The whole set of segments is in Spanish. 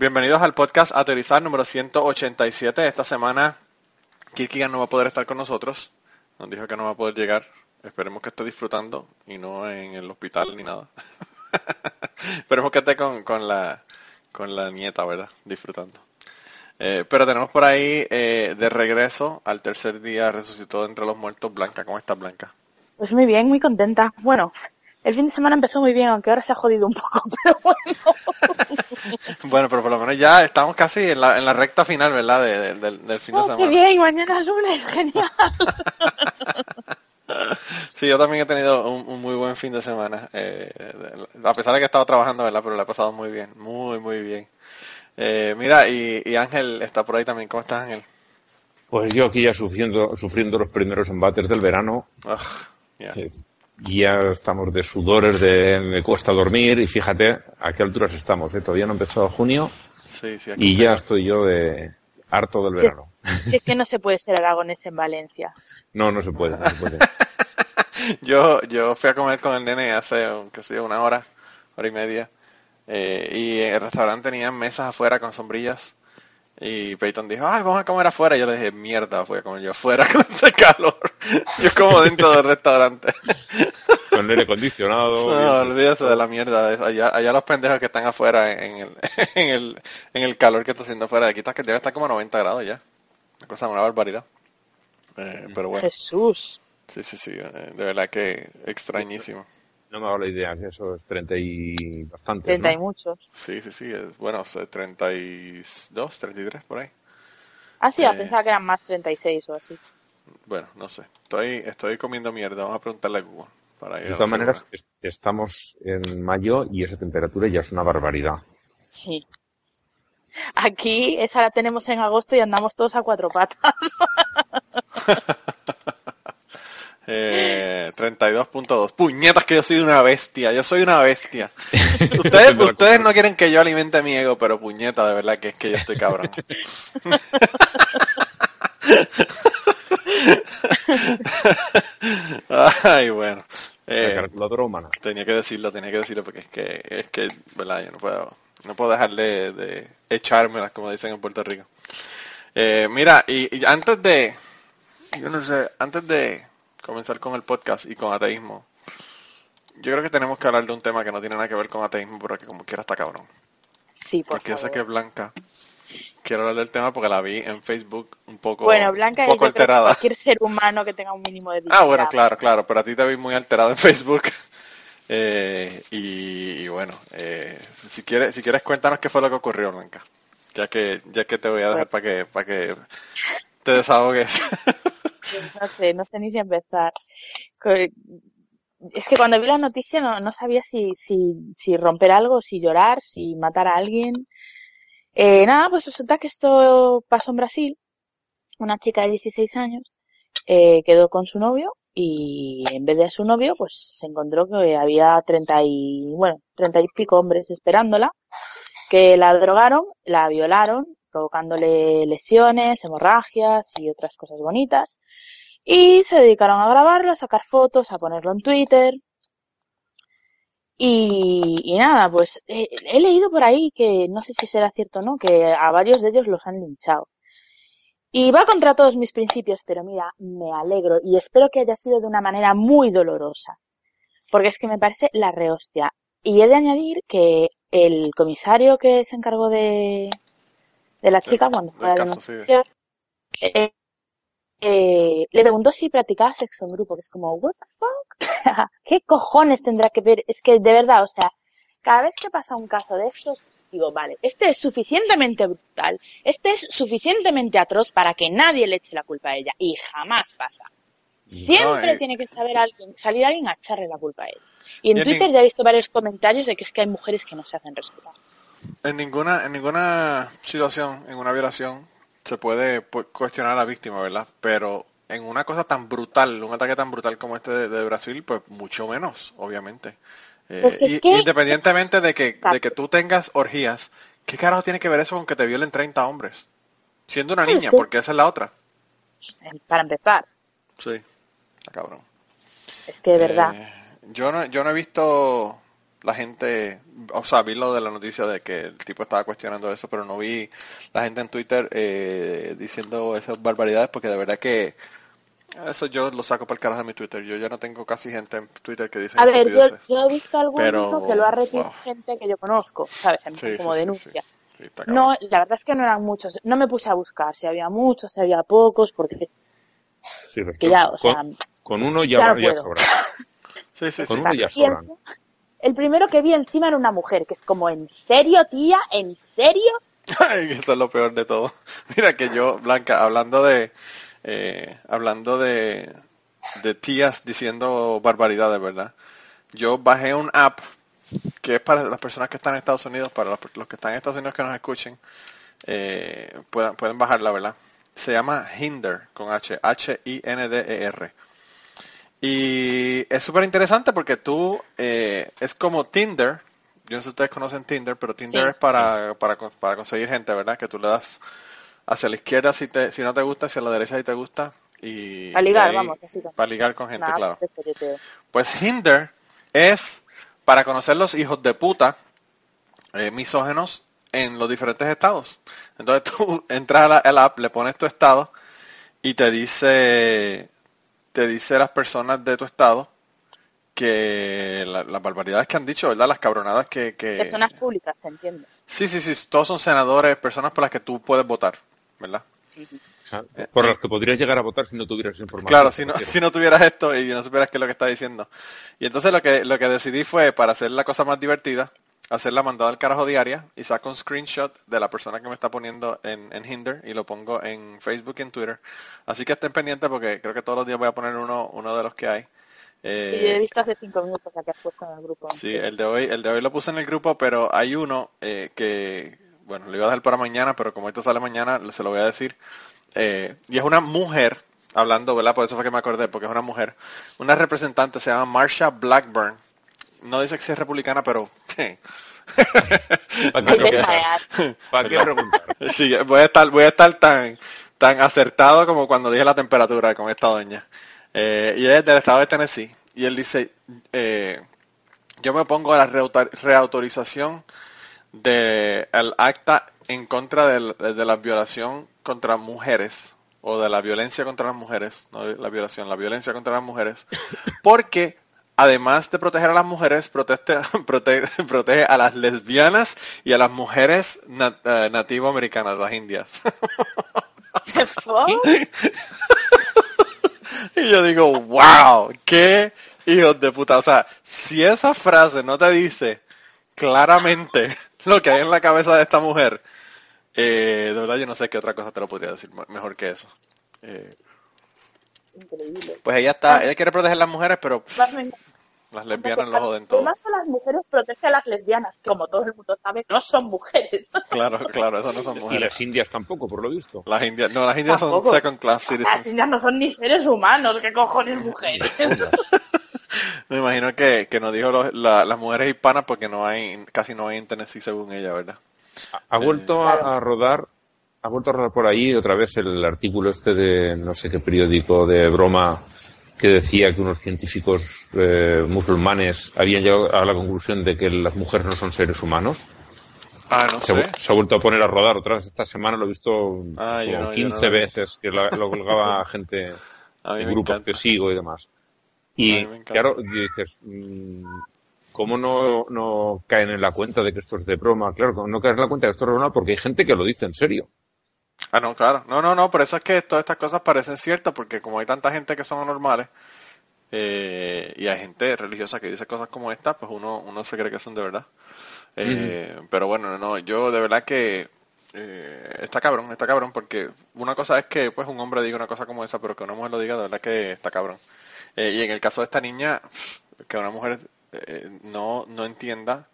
Bienvenidos al podcast Aterrizar número 187. Esta semana Kirkigan no va a poder estar con nosotros. Nos dijo que no va a poder llegar. Esperemos que esté disfrutando y no en el hospital ni nada. Esperemos que esté con, con, la, con la nieta, ¿verdad? Disfrutando. Eh, pero tenemos por ahí eh, de regreso al tercer día resucitó entre los muertos Blanca. ¿Cómo estás, Blanca? Pues muy bien, muy contenta. Bueno, el fin de semana empezó muy bien, aunque ahora se ha jodido un poco, pero bueno. bueno, pero por lo menos ya estamos casi en la, en la recta final, ¿verdad? De, de, del, del fin oh, de semana. qué bien, mañana lunes, genial. sí, yo también he tenido un, un muy buen fin de semana. Eh, a pesar de que he estado trabajando, ¿verdad? Pero lo he pasado muy bien, muy, muy bien. Eh, mira, y, y, Ángel está por ahí también. ¿Cómo estás, Ángel? Pues yo aquí ya sufriendo, sufriendo los primeros embates del verano. Ugh, yeah. eh, ya estamos de sudores, de me cuesta dormir y fíjate a qué alturas estamos. ¿eh? Todavía no empezó junio sí, sí, y ya estoy yo de harto del Sí. verano. Si es que no se puede ser aragonés en Valencia. No, no se puede, no se puede. yo, yo fui a comer con el nene hace, qué sé una hora, hora y media. Eh, y el restaurante tenía mesas afuera con sombrillas. Y Peyton dijo, ay, vamos a comer afuera. Y yo le dije, mierda, voy a comer yo afuera con ese calor. yo como dentro del restaurante. Con el aire acondicionado. No, olvídate de la mierda. Allá, allá los pendejos que están afuera en el, en el, en el calor que está haciendo afuera. Aquí está que debe estar como a 90 grados ya. Una cosa, una barbaridad. Eh, pero bueno, Jesús. sí, sí, sí. eh, De verdad que extrañísimo. No me hago la idea que eso es 30 y bastante. Treinta y muchos. Sí, sí, sí. es- Bueno, o sea, 32, 33 por ahí. Ah, sí, Eh. pensaba que eran más 36 o así. Bueno, no sé. Estoy, estoy comiendo mierda. Vamos a preguntarle a Google. Para ir De todas maneras, es- estamos en mayo y esa temperatura ya es una barbaridad. Sí. Aquí esa la tenemos en agosto y andamos todos a cuatro patas. Eh, 32.2. Puñetas que yo soy una bestia. Yo soy una bestia. Ustedes, ustedes no quieren que yo alimente mi ego, pero puñeta, de verdad que es que yo estoy cabrón. Ay, bueno. Eh, tenía que decirlo, tenía que decirlo porque es que, es que, verdad, yo no puedo, no puedo dejar de, de echármelas, como dicen en Puerto Rico. Eh, mira, y, y antes de, yo no sé, antes de comenzar con el podcast y con ateísmo, yo creo que tenemos que hablar de un tema que no tiene nada que ver con ateísmo, pero que como quiera está cabrón. Sí, por Porque yo sé favor. que Blanca, quiero hablar del tema porque la vi en Facebook un poco, Bueno, Blanca, un poco alterada. cualquier ser humano que tenga un mínimo de Ah, dignidad. bueno, claro, claro, pero a ti te vi muy alterado en Facebook. Eh, y, y bueno, eh, si quieres, si quieres cuéntanos qué fue lo que ocurrió, Blanca. Ya que, ya que te voy a dejar para que, para que te desahogues. No sé, no sé ni si empezar. Es que cuando vi la noticia no, no sabía si, si, si romper algo, si llorar, si matar a alguien. Eh, nada, pues resulta que esto pasó en Brasil. Una chica de 16 años eh, quedó con su novio y en vez de su novio, pues se encontró que había 30 y, bueno, 30 y pico hombres esperándola, que la drogaron, la violaron provocándole lesiones, hemorragias y otras cosas bonitas. Y se dedicaron a grabarlo, a sacar fotos, a ponerlo en Twitter. Y, y nada, pues he leído por ahí que no sé si será cierto o no, que a varios de ellos los han linchado. Y va contra todos mis principios, pero mira, me alegro y espero que haya sido de una manera muy dolorosa. Porque es que me parece la rehostia. Y he de añadir que el comisario que se encargó de, de la chica cuando fue a denunciar, eh, eh, le preguntó si practicaba sexo en grupo, que es como, what the fuck? ¿Qué cojones tendrá que ver? Es que de verdad, o sea, cada vez que pasa un caso de estos, digo, vale, este es suficientemente brutal, este es suficientemente atroz para que nadie le eche la culpa a ella, y jamás pasa. Siempre No, eh. tiene que saber alguien, salir alguien a echarle la culpa a ella. Y en Twitter ya he visto varios comentarios de que es que hay mujeres que no se hacen respetar. En ninguna, en ninguna situación, en una violación, se puede pu- cuestionar a la víctima, ¿verdad? Pero en una cosa tan brutal, un ataque tan brutal como este de, de Brasil, pues mucho menos, obviamente. Eh, Pues es y- que- Independientemente de que, de que tú tengas orgías, ¿qué carajo tiene que ver eso con que te violen 30 hombres? Siendo una Pues niña, que- porque esa es la otra. Para empezar, Sí, está cabrón. es que de verdad. Eh, yo no, yo no he visto la gente, o sea, vi lo de la noticia de que el tipo estaba cuestionando eso, pero no vi la gente en Twitter eh, diciendo esas barbaridades, porque de verdad que eso yo lo saco para el carajo de mi Twitter. Yo ya no tengo casi gente en Twitter que dice A ver, yo, yo he visto alguno Pero, que lo ha retuiteado wow. gente que yo conozco, ¿sabes? En Sí, como sí, denuncia. sí. No, la verdad es que no eran muchos. No me puse a buscar si había muchos, si había pocos, porque Sí, que ya, o sea, con, con uno ya, ya no ya sobra. Sí, sí, Con uno ya y sobran. El primero que vi encima era una mujer, que es como, ¿en serio, tía? ¿En serio? Eso es lo peor de todo. Mira que yo, Blanca, hablando de, eh, hablando de, de tías diciendo barbaridades, ¿verdad? Yo bajé un app que es para las personas que están en Estados Unidos, para los, que están en Estados Unidos que nos escuchen, eh, puedan, pueden bajarla, ¿verdad? Se llama Hinder, con H, H-I-N-D-E-R. Y es súper interesante porque tú, eh, es como Tinder, yo no sé si ustedes conocen Tinder, pero Tinder Sí. es para, para, para conseguir gente, ¿verdad? Que tú le das hacia la izquierda si, te, si no te gusta, hacia la derecha si te gusta. Y Para ligar, ahí- vamos. Para ligar con gente, Nada, claro. coqueteo. Pues Hinder es para conocer los hijos de puta eh, misógenos en los diferentes estados. Entonces tú entras a la, a la app, le pones tu estado y te dice te dice las personas de tu estado que la- las barbaridades que han dicho, ¿verdad? Las cabronadas que... que... Personas públicas, se entiende. Sí, sí, sí, todos son senadores, personas por las que tú puedes votar, ¿verdad? O sea, por las que podrías llegar a votar si no tuvieras información. Claro, si no, si no tuvieras esto y no supieras qué es lo que está diciendo. Y entonces lo que, lo que decidí fue, para hacer la cosa más divertida, hacer la mandada al carajo diaria y saco un screenshot de la persona que me está poniendo en, en Hinder y lo pongo en Facebook y en Twitter. Así que estén pendientes porque creo que todos los días voy a poner uno, uno de los que hay. Eh, Y yo he visto hace cinco minutos la que has puesto en el grupo. Sí, el de hoy, el de hoy lo puse en el grupo, pero hay uno eh, que, bueno, lo iba a dejar para mañana, pero como esto sale mañana, se lo voy a decir. Eh, y es una mujer, hablando, ¿verdad? Por eso fue que me acordé, porque es una mujer. Una representante se llama Marsha Blackburn. No dice que sea republicana, pero... ¿Para qué preguntar? deja ya. ¿Para qué preguntar? Sí, voy a estar, voy a estar tan, tan acertado como cuando dije la temperatura con esta doña. Eh, y es del estado de Tennessee. Y él dice, eh, yo me opongo a la reautor- reautorización del acta en contra del- de, la violación contra mujeres o de la violencia contra las mujeres, no la violación, la violencia contra las mujeres, porque además de proteger a las mujeres, proteste- protege a las lesbianas y a las mujeres nat- eh, nativoamericanas, las indias. ¿Qué fue? y yo digo, wow, qué hijos de puta. O sea, si esa frase no te dice claramente lo que hay en la cabeza de esta mujer, eh, de verdad yo no sé qué otra cosa te lo podría decir me- mejor que eso. Eh, Increíble. pues ella está, ella quiere proteger a las mujeres, pero las lesbianas lo joden todo. Además, a las mujeres protege a las lesbianas, como todo el mundo sabe, no son mujeres. Claro, claro, eso no son Y mujeres. las indias tampoco, por lo visto. Las indias, no, las indias son second class Las citizens. indias no son ni seres humanos, ¿qué cojones mujeres? Me imagino que, que nos dijo los- la- las mujeres hispanas porque no hay, casi no hay en Tennessee según ella, ¿verdad? Ha vuelto a- Claro. a rodar ha vuelto a rodar por ahí otra vez el artículo este de no sé qué periódico de broma que decía que unos científicos eh, musulmanes habían llegado a la conclusión de que las mujeres no son seres humanos. Ah, no Se, sé. se ha vuelto a poner a rodar otra vez esta semana, lo he visto Ah, como no- yo no 15 lo vi. veces que la- lo colgaba gente en grupos encanta. que sigo y demás. Y claro, dices, mm, ¿cómo no, no caen en la cuenta de que esto es de broma? Claro, no caen en la cuenta de que esto es de broma porque hay gente que lo dice en serio. Ah, no, claro. No, no, no, por eso es que todas estas cosas parecen ciertas, porque como hay tanta gente que son anormales, eh, y hay gente religiosa que dice cosas como esta, pues uno, uno se cree que son de verdad. Eh, Pero bueno, no, yo de verdad que eh, está cabrón, está cabrón, porque una cosa es que pues un hombre diga una cosa como esa, pero que una mujer lo diga, de verdad que está cabrón. Eh, y en el caso de esta niña, que una mujer eh, no, no entienda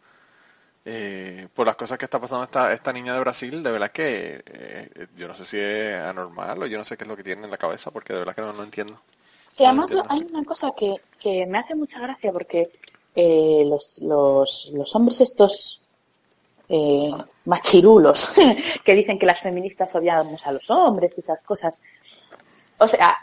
eh, por las cosas que está pasando esta, esta niña de Brasil, de verdad que eh, yo no sé si es anormal o yo no sé qué es lo que tiene en la cabeza, porque de verdad que no, no entiendo. Y además entiendo. hay una cosa que, que me hace mucha gracia porque eh, los, los, los hombres estos eh, machirulos que dicen que las feministas odiamos a los hombres y esas cosas. O sea,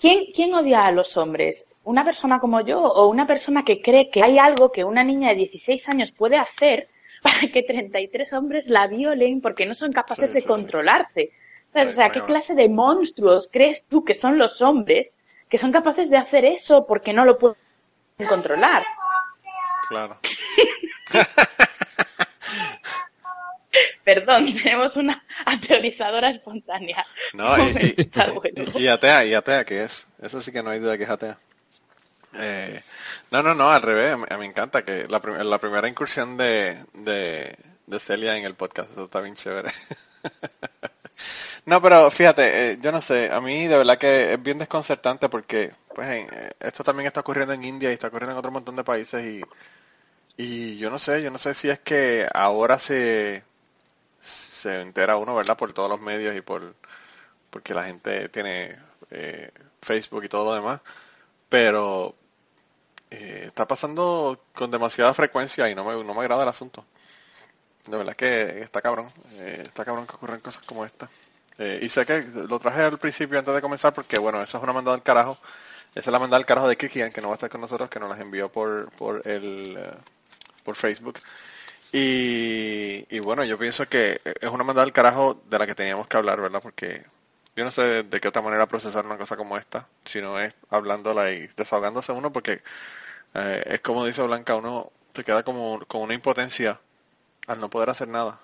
¿quién, ¿quién odia a los hombres? ¿Una persona como yo o una persona que cree que hay algo que una niña de 16 años puede hacer para que 33 hombres la violen porque no son capaces Sí, de sí, controlarse? O sea, ¿qué clase de monstruos crees tú que son los hombres que son capaces de hacer eso porque no lo pueden controlar? Claro. Perdón, tenemos una ateorizadora espontánea. No, y, y- Está bueno. y- y atea, y atea que es. Eso sí que no hay duda que es atea. Eh, no, no, no, al revés. A mí, me encanta que la, la primera incursión de, de, de Celia en el podcast, eso está bien chévere. No, pero fíjate, eh, yo no sé, a mí de verdad que es bien desconcertante porque pues eh, esto también está ocurriendo en India y está ocurriendo en otro montón de países y, y yo no sé, yo no sé si es que ahora se, se entera uno, ¿verdad? Por todos los medios y por porque la gente tiene eh, Facebook y todo lo demás, pero eh, está pasando con demasiada frecuencia y no me, no me agrada el asunto. De verdad que está cabrón, eh, está cabrón que ocurran cosas como esta. Eh, y sé que lo traje al principio antes de comenzar porque, bueno, esa es una mandada al carajo. Esa es la mandada al carajo de Kikian, que no va a estar con nosotros, que nos las envió por, por, el, eh, por Facebook. Y, y bueno, yo pienso que es una mandada al carajo de la que teníamos que hablar, ¿verdad? Porque yo no sé de, de qué otra manera procesar una cosa como esta, si no es hablándola y desahogándose uno, porque eh, es como dice Blanca, uno se queda como con una impotencia al no poder hacer nada.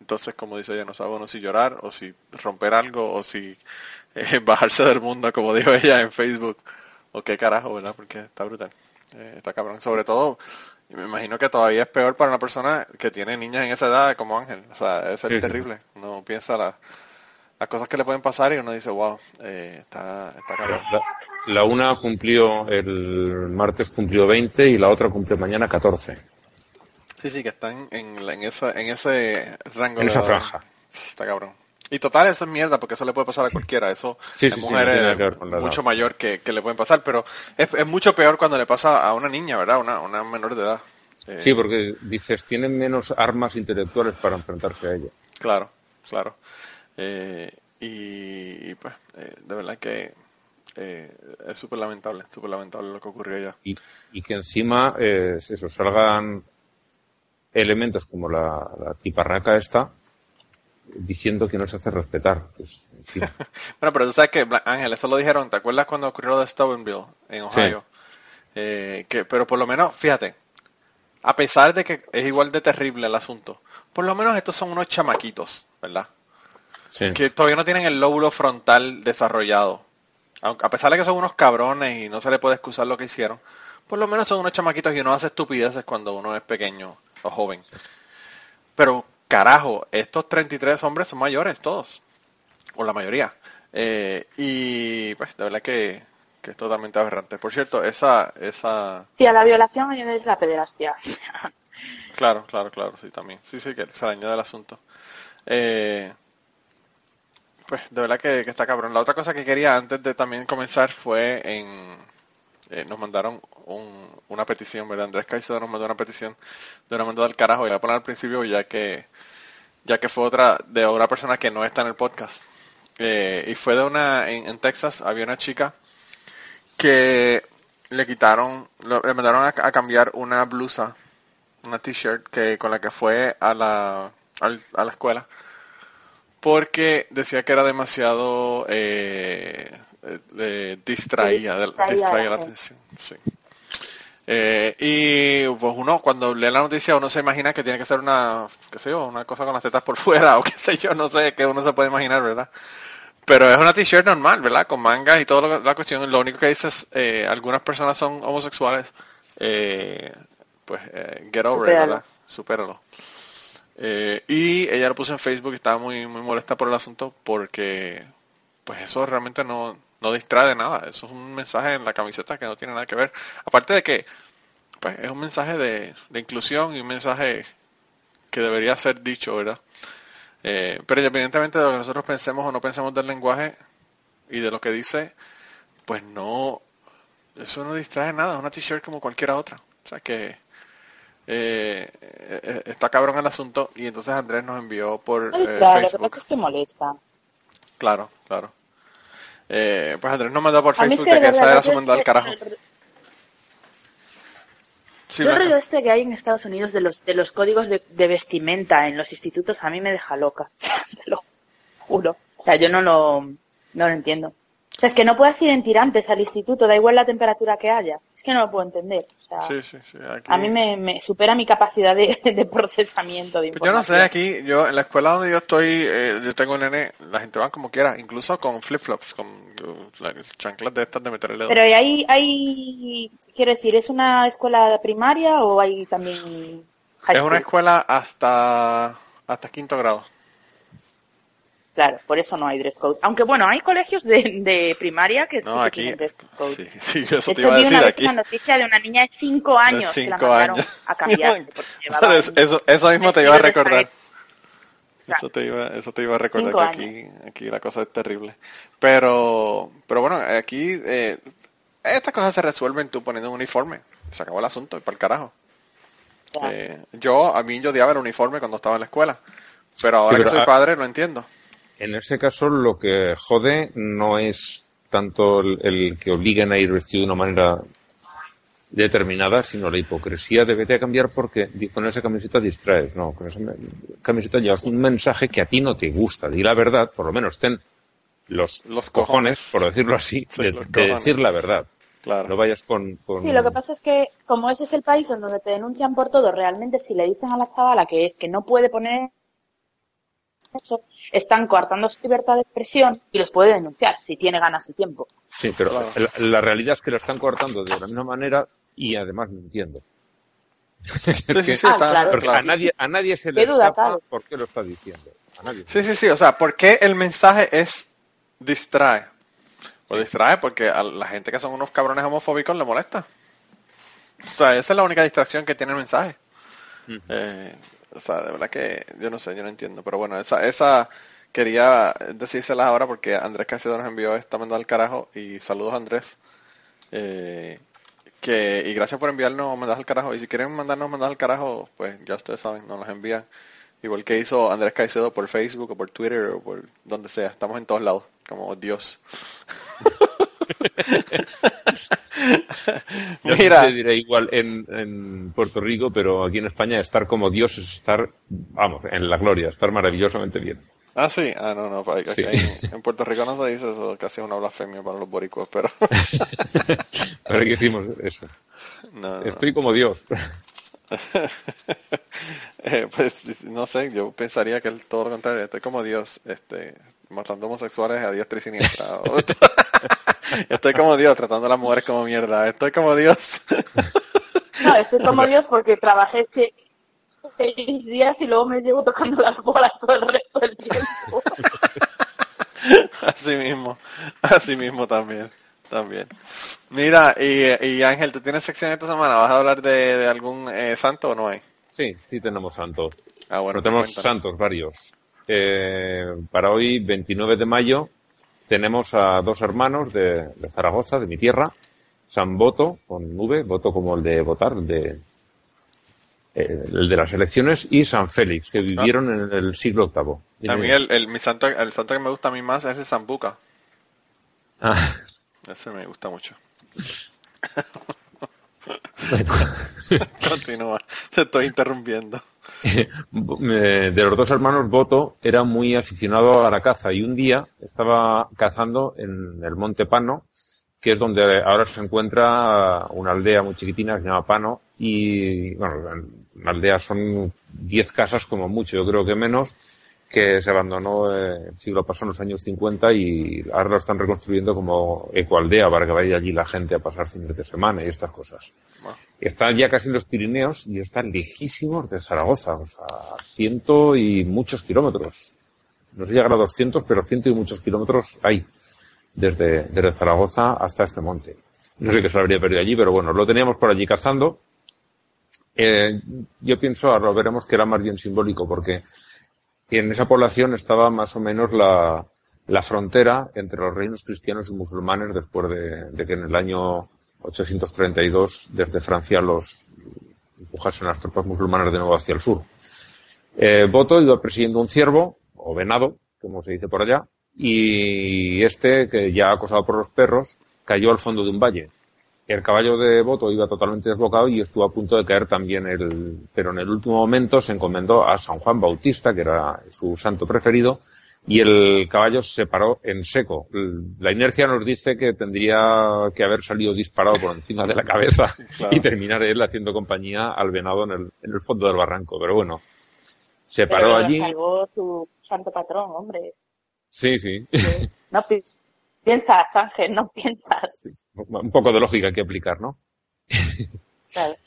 Entonces, como dice ella, no sabe uno si llorar o si romper algo o si eh, bajarse del mundo, como dijo ella en Facebook. O qué carajo, ¿verdad? Porque está brutal. Eh, está cabrón. Sobre todo, me imagino que todavía es peor para una persona que tiene niñas en esa edad como Ángel. O sea, debe ser Sí, sí. terrible. Uno piensa la- las cosas que le pueden pasar y uno dice, wow, eh, está, está cabrón. La, una cumplió el martes cumplió 20 y la otra cumple mañana 14. Sí, sí, que están en, en, esa, en ese rango En de esa edad. franja. Está cabrón. Y total, eso es mierda, porque eso le puede pasar a cualquiera. Eso Sí, sí, sí, no mujeres edad. mucho mayor que, que le pueden pasar, pero es, es mucho peor cuando le pasa a una niña, ¿verdad? Una, una menor de edad. Eh, Sí, porque dices, tienen menos armas intelectuales para enfrentarse a ella. Claro, claro. Eh, y, y, pues, eh, de verdad que eh, es súper lamentable, súper lamentable lo que ocurrió allá. Y, y que encima, eh, es eso, salgan elementos como la, la tiparraca esta diciendo que no se hace respetar. Pues. Bueno, pero tú sabes que, Ángel, eso lo dijeron, ¿te acuerdas cuando ocurrió lo de Steubenville en Ohio? Eh, que, pero por lo menos, fíjate, a pesar de que es igual de terrible el asunto, por lo menos estos son unos chamaquitos, ¿verdad? Sí. Que todavía no tienen el lóbulo frontal desarrollado. Aunque, a pesar de que son unos cabrones y no se le puede excusar lo que hicieron, por lo menos son unos chamaquitos y uno hace estupideces cuando uno es pequeño o joven. Pero, carajo, estos 33 hombres son mayores, todos. O la mayoría. Eh, y, pues, de verdad que, que es totalmente aberrante. Por cierto, esa, esa, Sí, a la violación es la pederastia. Claro, claro, claro, sí, también. Sí, sí, que se añade el asunto. Eh, pues de verdad que, que está cabrón. La otra cosa que quería antes de también comenzar fue en... eh, nos mandaron un- una petición, ¿verdad? Andrés Caicedo nos mandó una petición de una mandada al carajo. Y la voy al principio ya que ya que fue otra de una persona que no está en el podcast. Eh, y fue de una, en, en Texas había una chica que le quitaron, le mandaron a, cambiar una blusa, una t-shirt que con la que fue a la, a la escuela, porque decía que era demasiado eh, eh, eh, distraída, de- Distraída, distraía la atención. Sí. Eh, y pues uno cuando lee la noticia uno se imagina que tiene que ser una, qué sé yo, una cosa con las tetas por fuera o qué sé yo, no sé, que uno se puede imaginar, ¿verdad? Pero es una t-shirt normal, ¿verdad? Con mangas y toda la cuestión. Lo único que dice es, eh, algunas personas son homosexuales, eh, pues eh, get over it, Supéralo. ¿verdad? Supéralo. Eh, y ella lo puso en Facebook y estaba muy, muy molesta por el asunto porque, pues eso realmente no, no distrae nada. Eso es un mensaje en la camiseta que no tiene nada que ver. Aparte de que, pues es un mensaje de, de inclusión y un mensaje que debería ser dicho, ¿verdad? Eh, pero independientemente de lo que nosotros pensemos o no pensemos del lenguaje y de lo que dice, pues no, eso no distrae nada, es una t-shirt como cualquiera otra. O sea que eh, está cabrón el asunto y entonces Andrés nos envió por No eh, distrae, lo que Facebook. pasa es que molesta. Claro, claro. Eh, pues Andrés nos mandó por Facebook que de que esa era su mandado al carajo. Sí, Yo rollo este que hay en Estados Unidos de los de los códigos de, de vestimenta en los institutos a mí me deja loca. Lo juro. O sea, yo no lo, no lo entiendo. O sea, es que no puedas ir en tirantes al instituto, da igual la temperatura que haya. Es que no lo puedo entender. O sea, Sí, sí, sí. aquí- a mí me, me supera mi capacidad de, de procesamiento de Pues yo no sé, información. aquí, yo en la escuela donde yo estoy, eh, yo tengo un nene, la gente va como quiera, incluso con flip-flops, con uh, las chanclas de estas de meter el dedo. Pero hay, hay, quiero decir, ¿es una escuela primaria o hay también high es una escuela hasta hasta quinto grado. Claro, por eso no hay dress code. Aunque bueno, hay colegios de, de primaria que sí No, que aquí, tienen dress code. sí, sí, yo eso de te hecho, iba a vi decir una vez aquí. una noticia de una niña de 5 años que la cinco mandaron años. a cambiarse porque llevaba Eso, eso, eso mismo te iba a de recordar. Eso te iba, eso te iba a recordar que aquí, aquí la cosa es terrible. Pero, pero bueno, aquí eh, estas cosas se resuelven tú poniendo un uniforme. Se acabó el asunto y para el carajo. Eh, yo, a mí yo odiaba el uniforme cuando estaba en la escuela. Pero ahora Sí, pero, que soy padre lo entiendo. En ese caso, lo que jode no es tanto el, el que obliguen a ir vestido de una manera determinada, sino la hipocresía de vete a cambiar porque con esa camiseta distraes. No, con esa camiseta llevas un mensaje que a ti no te gusta. Di la verdad, por lo menos ten los, Los cojones, cojones. por decirlo así, Sí, de, decir la verdad. Claro. No vayas con... con- Sí, lo que pasa es que como ese es el país en donde te denuncian por todo, realmente si le dicen a la chavala que es que no puede poner eso, están coartando su libertad de expresión y los puede denunciar si tiene ganas y tiempo. Sí, pero Claro. la, la realidad es que lo están cortando de la misma manera y además mintiendo. Sí, sí, sí, Ah, claro. Porque claro. a nadie, a nadie se le duda escapa por qué lo está diciendo. A nadie. Sí, sí, sí. O sea, ¿por qué el mensaje es distrae? O distrae porque a la gente que son unos cabrones homofóbicos le molesta. O sea, esa es la única distracción que tiene el mensaje. Eh, o sea, de verdad que yo no sé, yo no entiendo. Pero bueno, esa, esa quería decírselas ahora porque Andrés Caicedo nos envió esta mandada al carajo. Y saludos Andrés. Eh, que, y gracias por enviarnos mandadas al carajo. Y si quieren mandarnos mandadas al carajo, pues ya ustedes saben, nos las envían. Igual que hizo Andrés Caicedo por Facebook o por Twitter o por donde sea. Estamos en todos lados, como Dios. Yo Mira, diré igual en, en Puerto Rico, pero aquí en España estar como Dios es estar, vamos, en la gloria, estar maravillosamente bien. ah sí, ah no, no, aquí- Sí. en, en Puerto Rico no se dice eso, casi es una blasfemia para los boricuas, pero ¿Para qué decimos eso? no, no, Estoy como Dios. Eh, pues no sé, yo pensaría que es todo lo contrario, estoy como Dios, este, matando homosexuales a diestra y siniestra. Estoy como Dios, tratando a las mujeres como mierda, estoy como Dios. No, estoy como Dios porque trabajé se- seis días y luego me llevo tocando las bolas todo el resto del tiempo. así mismo, así mismo también, también. Mira, y, y Ángel, ¿tú tienes sección esta semana? ¿Vas a hablar de, de algún eh, santo o no hay? Sí, sí tenemos santos. Ah, bueno, Pero tenemos cuéntanos. santos varios. Eh, para hoy, 29 de mayo, tenemos a dos hermanos de, de Zaragoza, de mi tierra, San Boto, con V, voto como el de votar, de eh, el de las elecciones, y San Félix, que vivieron en el siglo VIII. A mí el, el, mi santo, el santo que me gusta a mí más es el Zambuca. Ah, Ese me gusta mucho. Continúa, te estoy interrumpiendo. Eh, de los dos hermanos, Boto era muy aficionado a la caza y un día estaba cazando en el Monte Pano, que es donde ahora se encuentra una aldea muy chiquitina que se llama Pano y, bueno, la aldea son 10 casas como mucho, yo creo que menos, que se abandonó eh, el siglo pasado, en los años 50, y ahora lo están reconstruyendo como ecoaldea para que vaya allí la gente a pasar fines de semana y estas cosas. Bueno. Están ya casi en los Pirineos y están lejísimos de Zaragoza, o sea, ciento y muchos kilómetros. No se llegan a 200, pero ciento y muchos kilómetros hay desde, desde Zaragoza hasta este monte. No sé qué se lo habría perdido allí, pero bueno, lo teníamos por allí cazando. Eh, yo pienso, ahora lo veremos, que era más bien simbólico, porque en esa población estaba más o menos la, la frontera entre los reinos cristianos y musulmanes después de, de, que en el año 832 desde Francia los empujasen las tropas musulmanas de nuevo hacia el sur. Eh, Boto iba persiguiendo un ciervo, o venado, como se dice por allá, y este, que ya acosado por los perros, cayó al fondo de un valle. El caballo de Boto iba totalmente desbocado y estuvo a punto de caer también el, pero en el último momento se encomendó a San Juan Bautista, que era su santo preferido, y el caballo se paró en seco. La inercia nos dice que tendría que haber salido disparado por encima de la cabeza claro. y terminar él haciendo compañía al venado en el, en el fondo del barranco. Pero bueno, se paró Pero allí. salvó su santo patrón, hombre. Sí, sí. No pi- piensas, Ángel, no piensas. Sí, Un poco de lógica hay que aplicar, ¿no? Claro.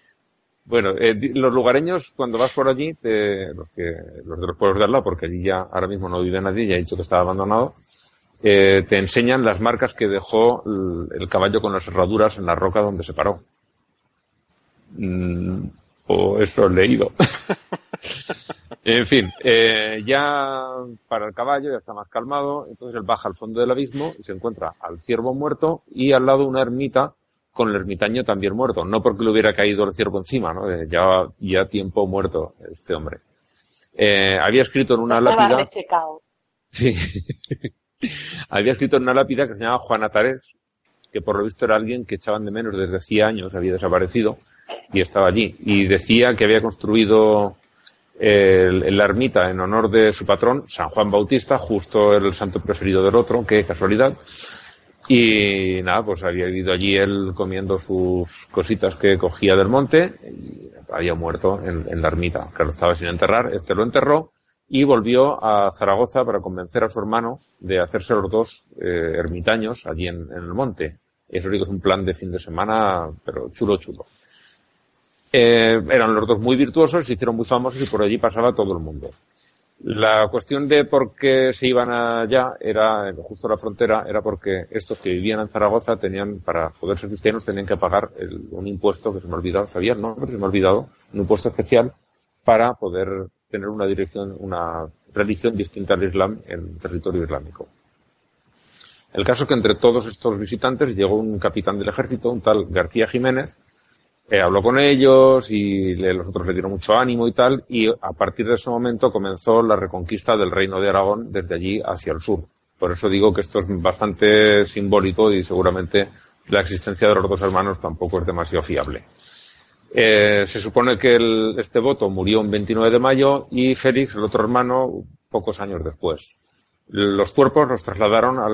Bueno, eh, los lugareños, cuando vas por allí, te- los, que, los de los pueblos de al lado, porque allí ya ahora mismo no vive nadie, ya he dicho que estaba abandonado, eh, te enseñan las marcas que dejó el, el caballo con las herraduras en la roca donde se paró. Mm, o eso he leído. en fin, eh, ya para el caballo ya está más calmado, entonces él baja al fondo del abismo y se encuentra al ciervo muerto y al lado una ermita con el ermitaño también muerto, no porque le hubiera caído el ciervo encima, ¿no? Eh, ya, ya tiempo muerto este hombre. Eh, había escrito en una lápida, sí, había escrito en una lápida que se llamaba Juana Tarés, que por lo visto era alguien que echaban de menos desde hacía años, había desaparecido y estaba allí. Y decía que había construido el, la ermita en honor de su patrón, San Juan Bautista, justo el santo preferido del otro, qué casualidad. Y nada, pues había ido allí él comiendo sus cositas que cogía del monte y había muerto en, en la ermita, que lo estaba sin enterrar. Este lo enterró y volvió a Zaragoza para convencer a su hermano de hacerse los dos eh, ermitaños allí en, en el monte. Eso que es un plan de fin de semana, pero chulo, chulo. Eh, eran los dos muy virtuosos, se hicieron muy famosos y por allí pasaba todo el mundo. La cuestión de por qué se iban allá era, justo a la frontera, era porque estos que vivían en Zaragoza tenían, para poder ser cristianos, tenían que pagar el- un impuesto que se me ha olvidado, ¿sabían? No, pero se me ha olvidado, un impuesto especial para poder tener una dirección, una religión distinta al Islam en territorio islámico. El caso es que entre todos estos visitantes llegó un capitán del ejército, un tal García Jiménez, eh, habló con ellos y los otros le dieron mucho ánimo y tal, y a partir de ese momento comenzó la reconquista del reino de Aragón desde allí hacia el sur. Por eso digo que esto es bastante simbólico y seguramente la existencia de los dos hermanos tampoco es demasiado fiable. Eh, se supone que el- este voto murió un 29 de mayo y Félix, el otro hermano, pocos años después. Los cuerpos los trasladaron al,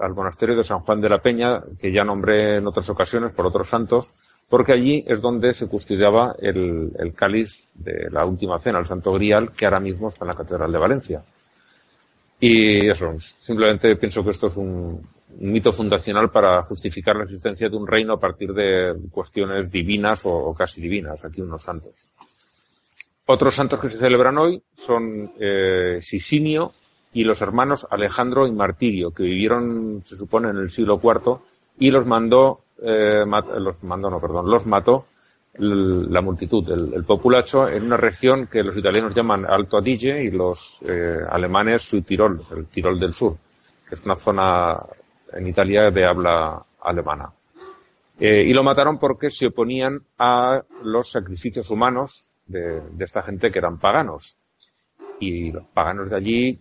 al monasterio de San Juan de la Peña, que ya nombré en otras ocasiones por otros santos, porque allí es donde se custodiaba el, cáliz de la última cena, el Santo Grial, que ahora mismo está en la Catedral de Valencia. Y eso, simplemente pienso que esto es un, mito fundacional para justificar la existencia de un reino a partir de cuestiones divinas o, o casi divinas, aquí unos santos. Otros santos que se celebran hoy son eh, Sisinio y los hermanos Alejandro y Martirio, que vivieron, se supone, en el siglo IV y los mandó, eh, los mandó, no, perdón, los mató la multitud, el, el populacho, en una región que los italianos llaman Alto Adige y los eh, alemanes Südtirol, el Tirol del Sur, que es una zona en Italia de habla alemana. Eh, y lo mataron porque se oponían a los sacrificios humanos de esta gente que eran paganos. Y los paganos de allí,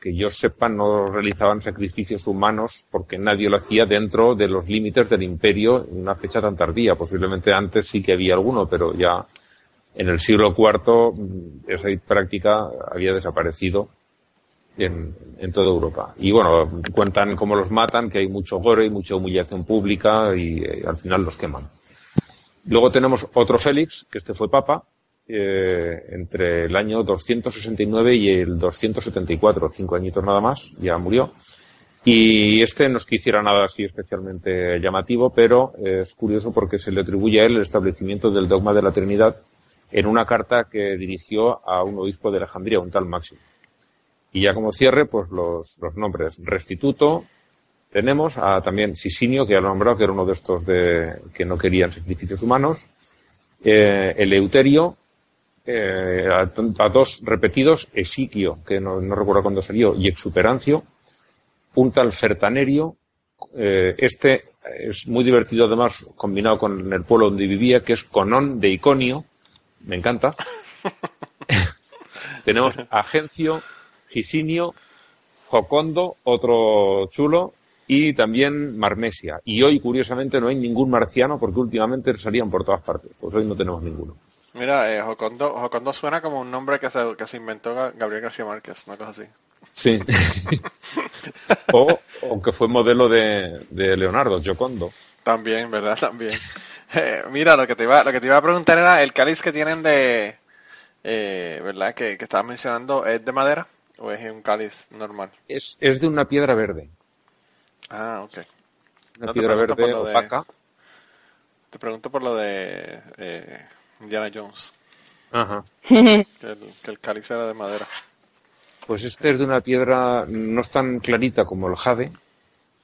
que yo sepa, no realizaban sacrificios humanos porque nadie lo hacía dentro de los límites del imperio en una fecha tan tardía. Posiblemente antes sí que había alguno, pero ya en el siglo IV mm, esa práctica había desaparecido en, toda Europa. Y bueno, cuentan cómo los matan, que hay mucho gore y mucha humillación pública y eh, al final los queman. Luego tenemos otro Félix, que este fue papa, eh, entre el año 269 y el 274, cinco añitos nada más, ya murió. Y este no es que hiciera nada así especialmente llamativo, pero es curioso porque se le atribuye a él el establecimiento del dogma de la Trinidad en una carta que dirigió a un obispo de Alejandría, un tal Máximo. Y ya como cierre, pues los, nombres. Restituto, tenemos a también Sisinio, que he nombrado, que era uno de estos de, que no querían sacrificios humanos. Eh, Eleuterio, eh, a, a, dos repetidos, Esiquio, que no, no, recuerdo cuándo salió, y Exuperancio, un tal Fertanerio, eh, este es muy divertido además, combinado con el pueblo donde vivía, que es Conón de Iconio, me encanta. Tenemos Agencio, Gisinio, Jocondo, otro chulo, y también Marmesia. Y hoy, curiosamente, no hay ningún marciano porque últimamente salían por todas partes. Pues hoy no tenemos ninguno. Mira, eh, Jocondo, Jocondo suena como un nombre que se, que se inventó Gabriel García Márquez, una cosa así. Sí. o, o, que fue modelo de, de Leonardo, Jocondo. También, ¿verdad? También. Eh, mira, lo que, te iba, lo que te iba a preguntar era el cáliz que tienen de, eh, ¿verdad? Que, que estabas mencionando, ¿es de madera o es un cáliz normal? Es, es de una piedra verde. Ah, ok. Una no piedra verde opaca. De, te pregunto por lo de eh, Indiana Jones. Ajá. Que el, que el cáliz era de madera. Pues este es de una piedra, no es tan clarita como el jade,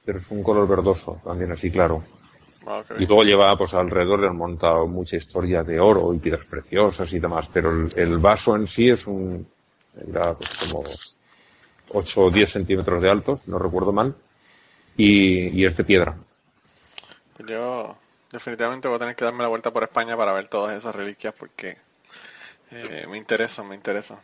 pero es un color verdoso, también así claro. Okay. Y luego lleva pues alrededor del montado mucha historia de oro y piedras preciosas y demás, pero el, el vaso en sí es un, era pues como 8 o 10 centímetros de altos, no recuerdo mal, y, y es de piedra. Yo definitivamente voy a tener que darme la vuelta por España para ver todas esas reliquias porque eh, me interesa, me interesa.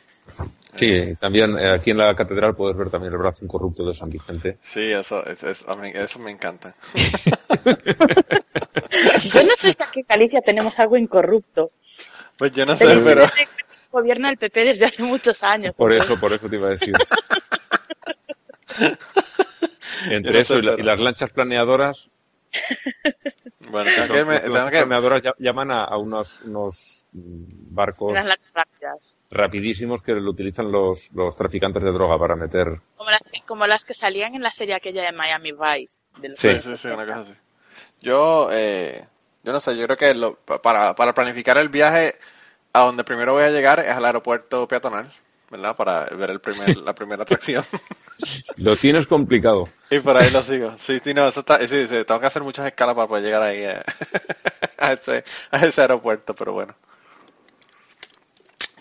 Sí, también eh, aquí en la catedral puedes ver también el brazo incorrupto de San Vicente. Sí, eso, es, es, a mí, eso me encanta. yo no sé si aquí en Galicia tenemos algo incorrupto. Pues yo no sé, pero... Gobierna el PP desde hace muchos años. Por eso, por eso te iba a decir. Entre no eso y, la, y, las lanchas planeadoras. Bueno, que me, las lanchas que... llaman a, a unos, unos, barcos rapidísimos que lo utilizan los, los traficantes de droga para meter. Como las, como las que salían en la serie aquella de Miami Vice. Del sí. sí, sí, una cosa así. Yo, eh, yo no sé, yo creo que lo, para, para planificar el viaje a donde primero voy a llegar es al aeropuerto peatonal, ¿verdad? Para ver el primer, la primera atracción. lo tienes complicado. Y por ahí lo sigo. Sí, sí, no, eso está, sí, sí, tengo que hacer muchas escalas para poder llegar ahí eh, a, ese, a ese aeropuerto, pero bueno.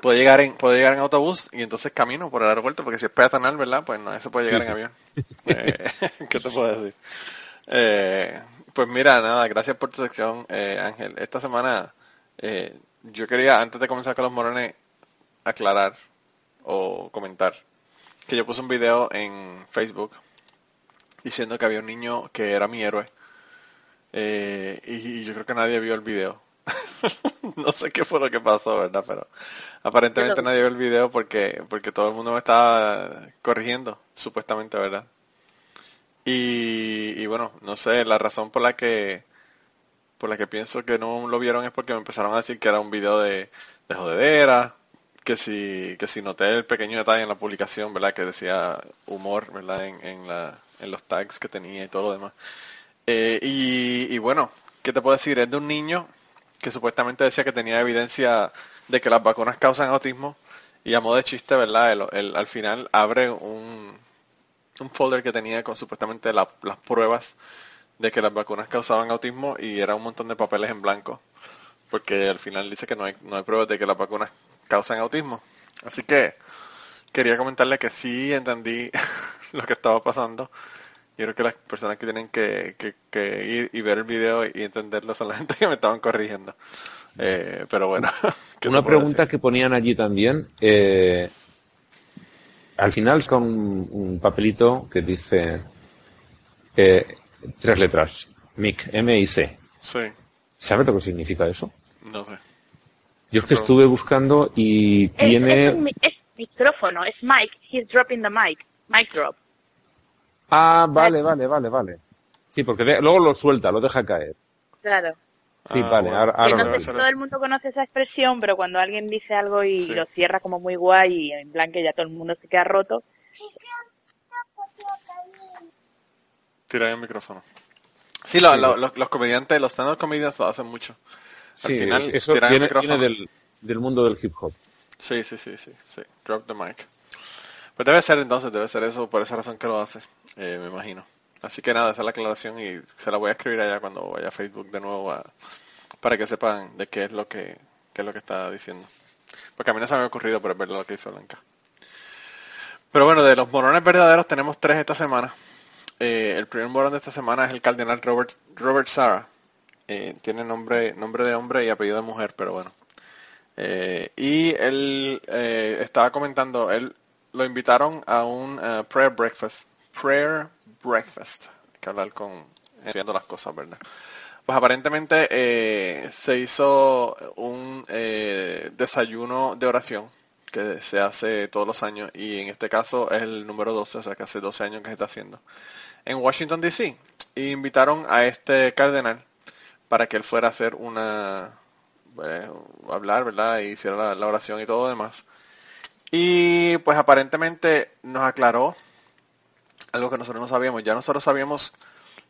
Puedo llegar en, puedo llegar en autobús y entonces camino por el aeropuerto, porque si es peatonal, ¿verdad? Pues no, eso puede llegar sí, en avión. Eh, ¿Qué te puedo decir? Eh, pues mira, nada, gracias por tu sección, eh, Ángel. Esta semana eh, yo quería, antes de comenzar con los morones, aclarar o comentar que yo puse un video en Facebook diciendo que había un niño que era mi héroe. Eh, y, y, yo creo que nadie vio el video. no sé qué fue lo que pasó, ¿verdad? Pero aparentemente Pero... nadie vio el video porque, porque todo el mundo me estaba corrigiendo, supuestamente, ¿verdad? Y, y bueno, no sé, la razón por la que por la que pienso que no lo vieron es porque me empezaron a decir que era un video de, de jodedera, que si, que si noté el pequeño detalle en la publicación, ¿verdad? Que decía humor, ¿verdad? En, en, la, en los tags que tenía y todo lo demás. Eh, y, y bueno, ¿qué te puedo decir? Es de un niño que supuestamente decía que tenía evidencia de que las vacunas causan autismo y a modo de chiste, ¿verdad? El, al final abre un, un folder que tenía con supuestamente la, las pruebas de que las vacunas causaban autismo y era un montón de papeles en blanco porque al final dice que no hay, no hay pruebas de que las vacunas causan autismo. Así que quería comentarle que sí entendí lo que estaba pasando Yo creo que las personas que tienen que, que, que ir y ver el video y entenderlo son la gente que me estaban corrigiendo. Eh, pero bueno. ¿qué te Una pregunta decir? que ponían allí también. eh, al final con un, un papelito que dice eh, tres letras. MIC, M y C. Sí, ¿Sabes lo que significa eso? no sé. Yo es que estuve buscando y Es, tiene... es un mi- es micrófono, es mic. He's dropping the mic. Mic drop. Ah, vale, vale, vale, vale. Sí, porque de- luego lo suelta, lo deja caer. Claro. Sí, Ah, vale, bueno. ahora, ahora no sé si todo el mundo conoce esa expresión, pero cuando alguien dice algo y Sí. lo cierra como muy guay y en plan que ya todo el mundo se queda roto, Tira el micrófono. Sí, lo- lo- lo- los comediantes, los stand-up comedians lo hacen mucho. Al Sí, final, eso tiran el viene, micrófono. viene del, del mundo del hip hop. Sí, sí, sí, sí, sí. Drop the mic. Pues debe ser entonces, debe ser eso, por esa razón que lo hace, eh, me imagino. Así que nada, esa es la aclaración y se la voy a escribir allá cuando vaya a Facebook de nuevo a- para que sepan de qué es lo que, qué es lo que está diciendo. Porque a mí no se me ha ocurrido, pero es verdad lo que hizo Blanca. Pero bueno, de los morones verdaderos tenemos tres esta semana. Eh, el primer morón de esta semana es el cardenal Robert, Robert Sara. Eh, tiene nombre, nombre de hombre y apellido de mujer, pero bueno. Eh, y él eh, estaba comentando, él lo invitaron a un eh, prayer breakfast. Prayer breakfast. Hay que hablar con, viendo las cosas, ¿verdad? Pues aparentemente eh, se hizo un eh, desayuno de oración que se hace todos los años y en este caso es el número 12, o sea que hace 12 años que se está haciendo. En Washington DC. Y invitaron a este cardenal para que él fuera a hacer una, eh, hablar, ¿verdad? Y hiciera la, la oración y todo lo demás. Y pues aparentemente nos aclaró algo que nosotros no sabíamos. Ya nosotros sabíamos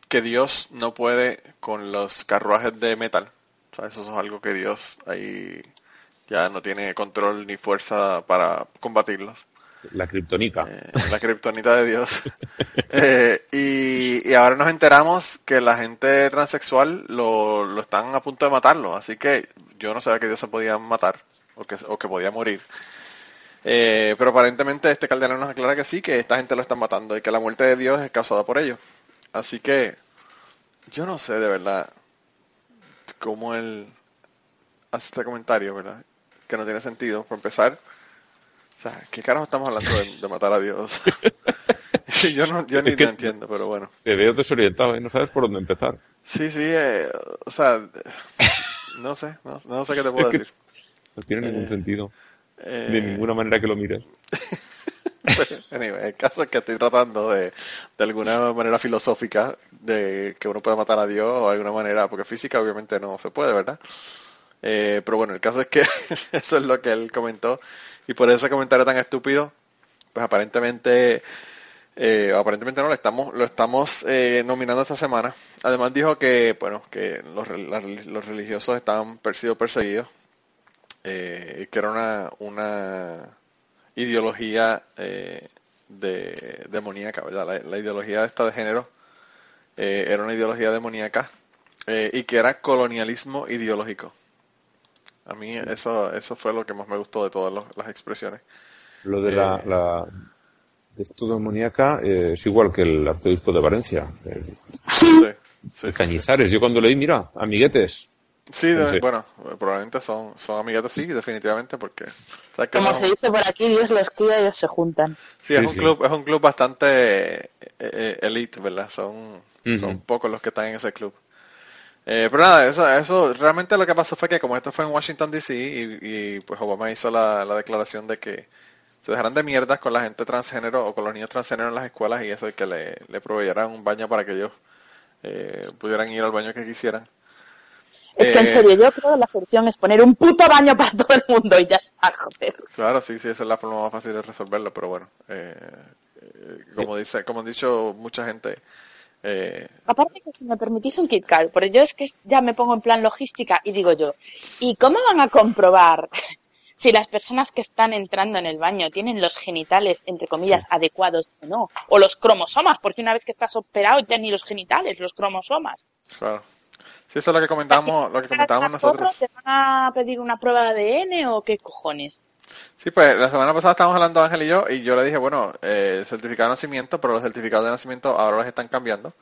que Dios no puede con los carruajes de metal. O sea, eso es algo que Dios ahí ya no tiene control ni fuerza para combatirlos. La kriptonita. Eh, la kriptonita de Dios. Eh, y, y ahora nos enteramos que la gente transexual lo, lo están a punto de matarlo. Así que yo no sabía que Dios se podía matar o que, o que podía morir. Eh, pero aparentemente este cardenal nos aclara que sí, que esta gente lo están matando y que la muerte de Dios es causada por ellos. Así que yo no sé de verdad cómo él hace este comentario, ¿verdad? Que no tiene sentido. Por empezar, sea, ¿qué carajo estamos hablando de, de matar a Dios? yo no, yo ni lo entiendo, pero bueno. Te veo desorientado y no sabes por dónde empezar. Sí, sí, eh, o sea, no sé, no, no sé qué te puedo Es decir. No tiene ningún Eh, sentido. Eh, De ninguna manera que lo mires. anyway, el caso es que estoy tratando de, de alguna manera filosófica, de que uno pueda matar a Dios o de alguna manera, porque física obviamente no se puede, ¿verdad? Eh, pero bueno, el caso es que eso es lo que él comentó y por ese comentario tan estúpido, pues aparentemente, eh, aparentemente no lo estamos, lo estamos eh, nominando esta semana. Además dijo que, bueno, que los, la- los religiosos estaban per- sido perseguidos, eh, que era una, una ideología eh, de, demoníaca, ¿verdad? La, la ideología esta de género eh, era una ideología demoníaca eh, y que era colonialismo ideológico. A mí eso eso fue lo que más me gustó de todas los- las expresiones. Lo de la, Eh. la de esto demoníaca eh, es igual que el arzobispo de Valencia, el, Sí, sí, el sí, Cañizares. Yo cuando leí, mira, amiguetes. Sí, de- bueno, probablemente son, son amiguetos, sí, definitivamente, porque... ¿sabes que como no- se dice por aquí, Dios los cría y ellos se juntan. Sí, es Sí, un sí. club, es un club bastante eh, eh, elite, ¿verdad? Son, son pocos los que están en ese club. Eh, pero nada, eso, eso realmente lo que pasó fue que como esto fue en Washington DC y, y, pues Obama hizo la, la declaración de que se dejaran de mierdas con la gente transgénero o con los niños transgénero en las escuelas y eso y que le, le proveyeran un baño para que ellos eh, pudieran ir al baño que quisieran. Es que en Eh. serio, yo creo que la solución es poner un puto baño para todo el mundo y ya está, joder. Claro, sí, sí, esa es la forma más fácil de resolverlo, pero bueno, eh, eh, como dice, como han dicho mucha gente, eh, Aparte que si me permitís un Kit Kat, porque yo es que ya me pongo en plan logística y digo yo, ¿y cómo van a comprobar si las personas que están entrando en el baño tienen los genitales, entre comillas, adecuados o no? O los cromosomas, porque una vez que estás operado ya ni los genitales, los cromosomas. claro. Sí, eso es lo que comentábamos, lo que comentábamos ¿Te van a nosotros. ¿Te van a pedir una prueba de ADN o qué cojones? Sí, pues la semana pasada estábamos hablando Ángel y yo, y yo le dije, bueno, eh, certificado de nacimiento, pero los certificados de nacimiento ahora los están cambiando.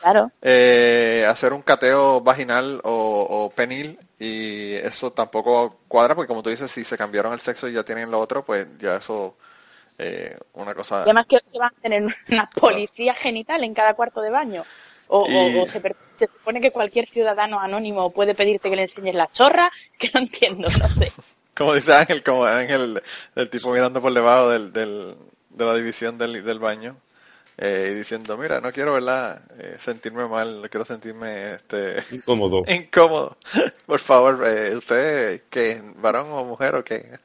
Claro. Eh, hacer un cateo vaginal o, o penil, y eso tampoco cuadra, porque como tú dices, si se cambiaron el sexo y ya tienen lo otro, pues ya eso, eh, una cosa... Además que, van a tener una policía genital en cada cuarto de baño. O, o- Y- o se, se supone que cualquier ciudadano anónimo puede pedirte que le enseñes la chorra, que no entiendo, no sé. Como dice Ángel, como Ángel, el tipo mirando por debajo del, del- de la división del, del baño eh, y diciendo, mira, no quiero ¿verdad? Eh, sentirme mal, no quiero sentirme este, Incómodo. incómodo. Por favor, eh, ¿usted qué? ¿Varón o mujer o qué?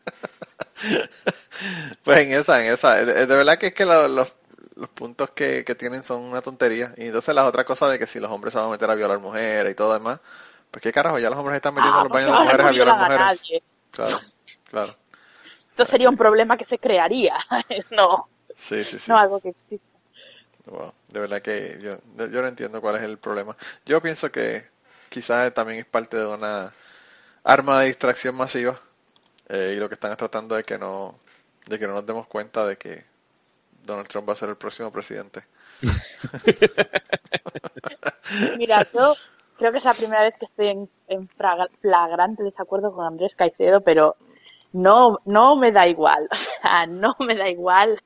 pues en esa, en esa. De, de verdad que es que lo- los, los puntos que, que tienen son una tontería. Y entonces las otras cosas de que si los hombres se van a meter a violar mujeres y todo demás, pues qué carajo, ya los hombres están metiendo Ah, en los baños de mujeres a violar mujeres. Claro, claro. Esto sería un problema que se crearía, no, Sí, sí, sí. no algo que exista. Wow, de verdad que yo, yo no entiendo cuál es el problema. Yo pienso que quizás también es parte de una arma de distracción masiva eh, y lo que están es tratando de que no de que no nos demos cuenta de que Donald Trump va a ser el próximo presidente. Mira, yo creo que es la primera vez que estoy en, flagrante desacuerdo con Andrés Caicedo, pero no, no me da igual, o sea, no me da igual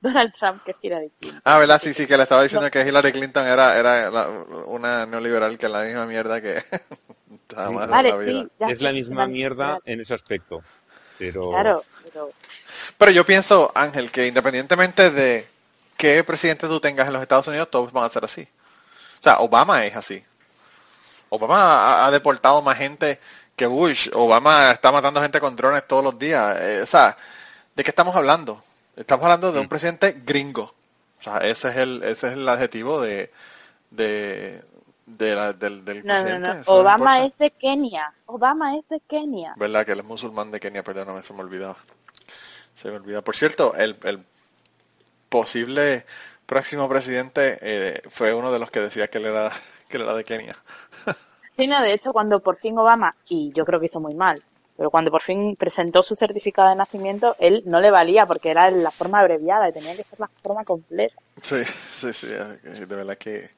Donald Trump que Hillary Clinton. Ah, ¿verdad? Sí, sí, que le estaba diciendo que Hillary Clinton era, era la- una neoliberal que es la misma mierda que Vale, la vida. sí, ya es la misma mierda liberal. en ese aspecto. Pero Claro, pero Pero yo pienso, Ángel, que independientemente de qué presidente tú tengas en los Estados Unidos, todos van a ser así. O sea, Obama es así. Obama ha, ha deportado más gente que Bush. Obama está matando gente con drones todos los días. Eh, o sea, ¿de qué estamos hablando? Estamos hablando de un presidente gringo. O sea, ese es el, ese es el adjetivo de, de, de la- del, del no, no, presidente. no. No Obama es de Kenia. Obama es de Kenia. ¿Verdad? Que él es musulmán de Kenia, perdóname, se me olvidaba. Se me olvidaba. Por cierto, el, el posible próximo presidente eh, fue uno de los que decía que él era, que era de Kenia. Sí, no, de hecho, cuando por fin Obama, y yo creo que hizo muy mal, pero cuando por fin presentó su certificado de nacimiento, él no le valía porque era la forma abreviada y tenía que ser la forma completa. Sí, sí, sí, eh, de verdad que...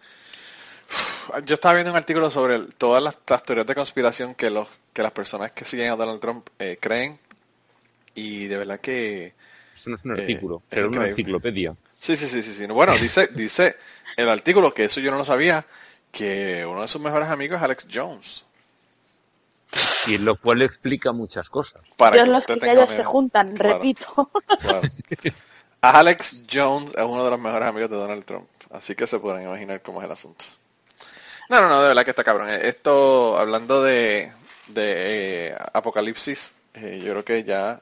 Yo estaba viendo un artículo sobre todas las, las teorías de conspiración que los que las personas que siguen a Donald Trump eh, creen y de verdad que eso no es un Eh, artículo, es será una enciclopedia. Sí, sí, sí, sí, sí. Bueno, dice, dice el artículo, que eso yo no lo sabía, que uno de sus mejores amigos es Alex Jones. Y en lo cual explica muchas cosas. Para Dios, que los que una se juntan, Claro, repito. claro. Alex Jones es uno de los mejores amigos de Donald Trump, así que se pueden imaginar cómo es el asunto. No, no, no, de verdad que está cabrón. Eh, Esto, hablando de, de eh, apocalipsis, eh, yo creo que ya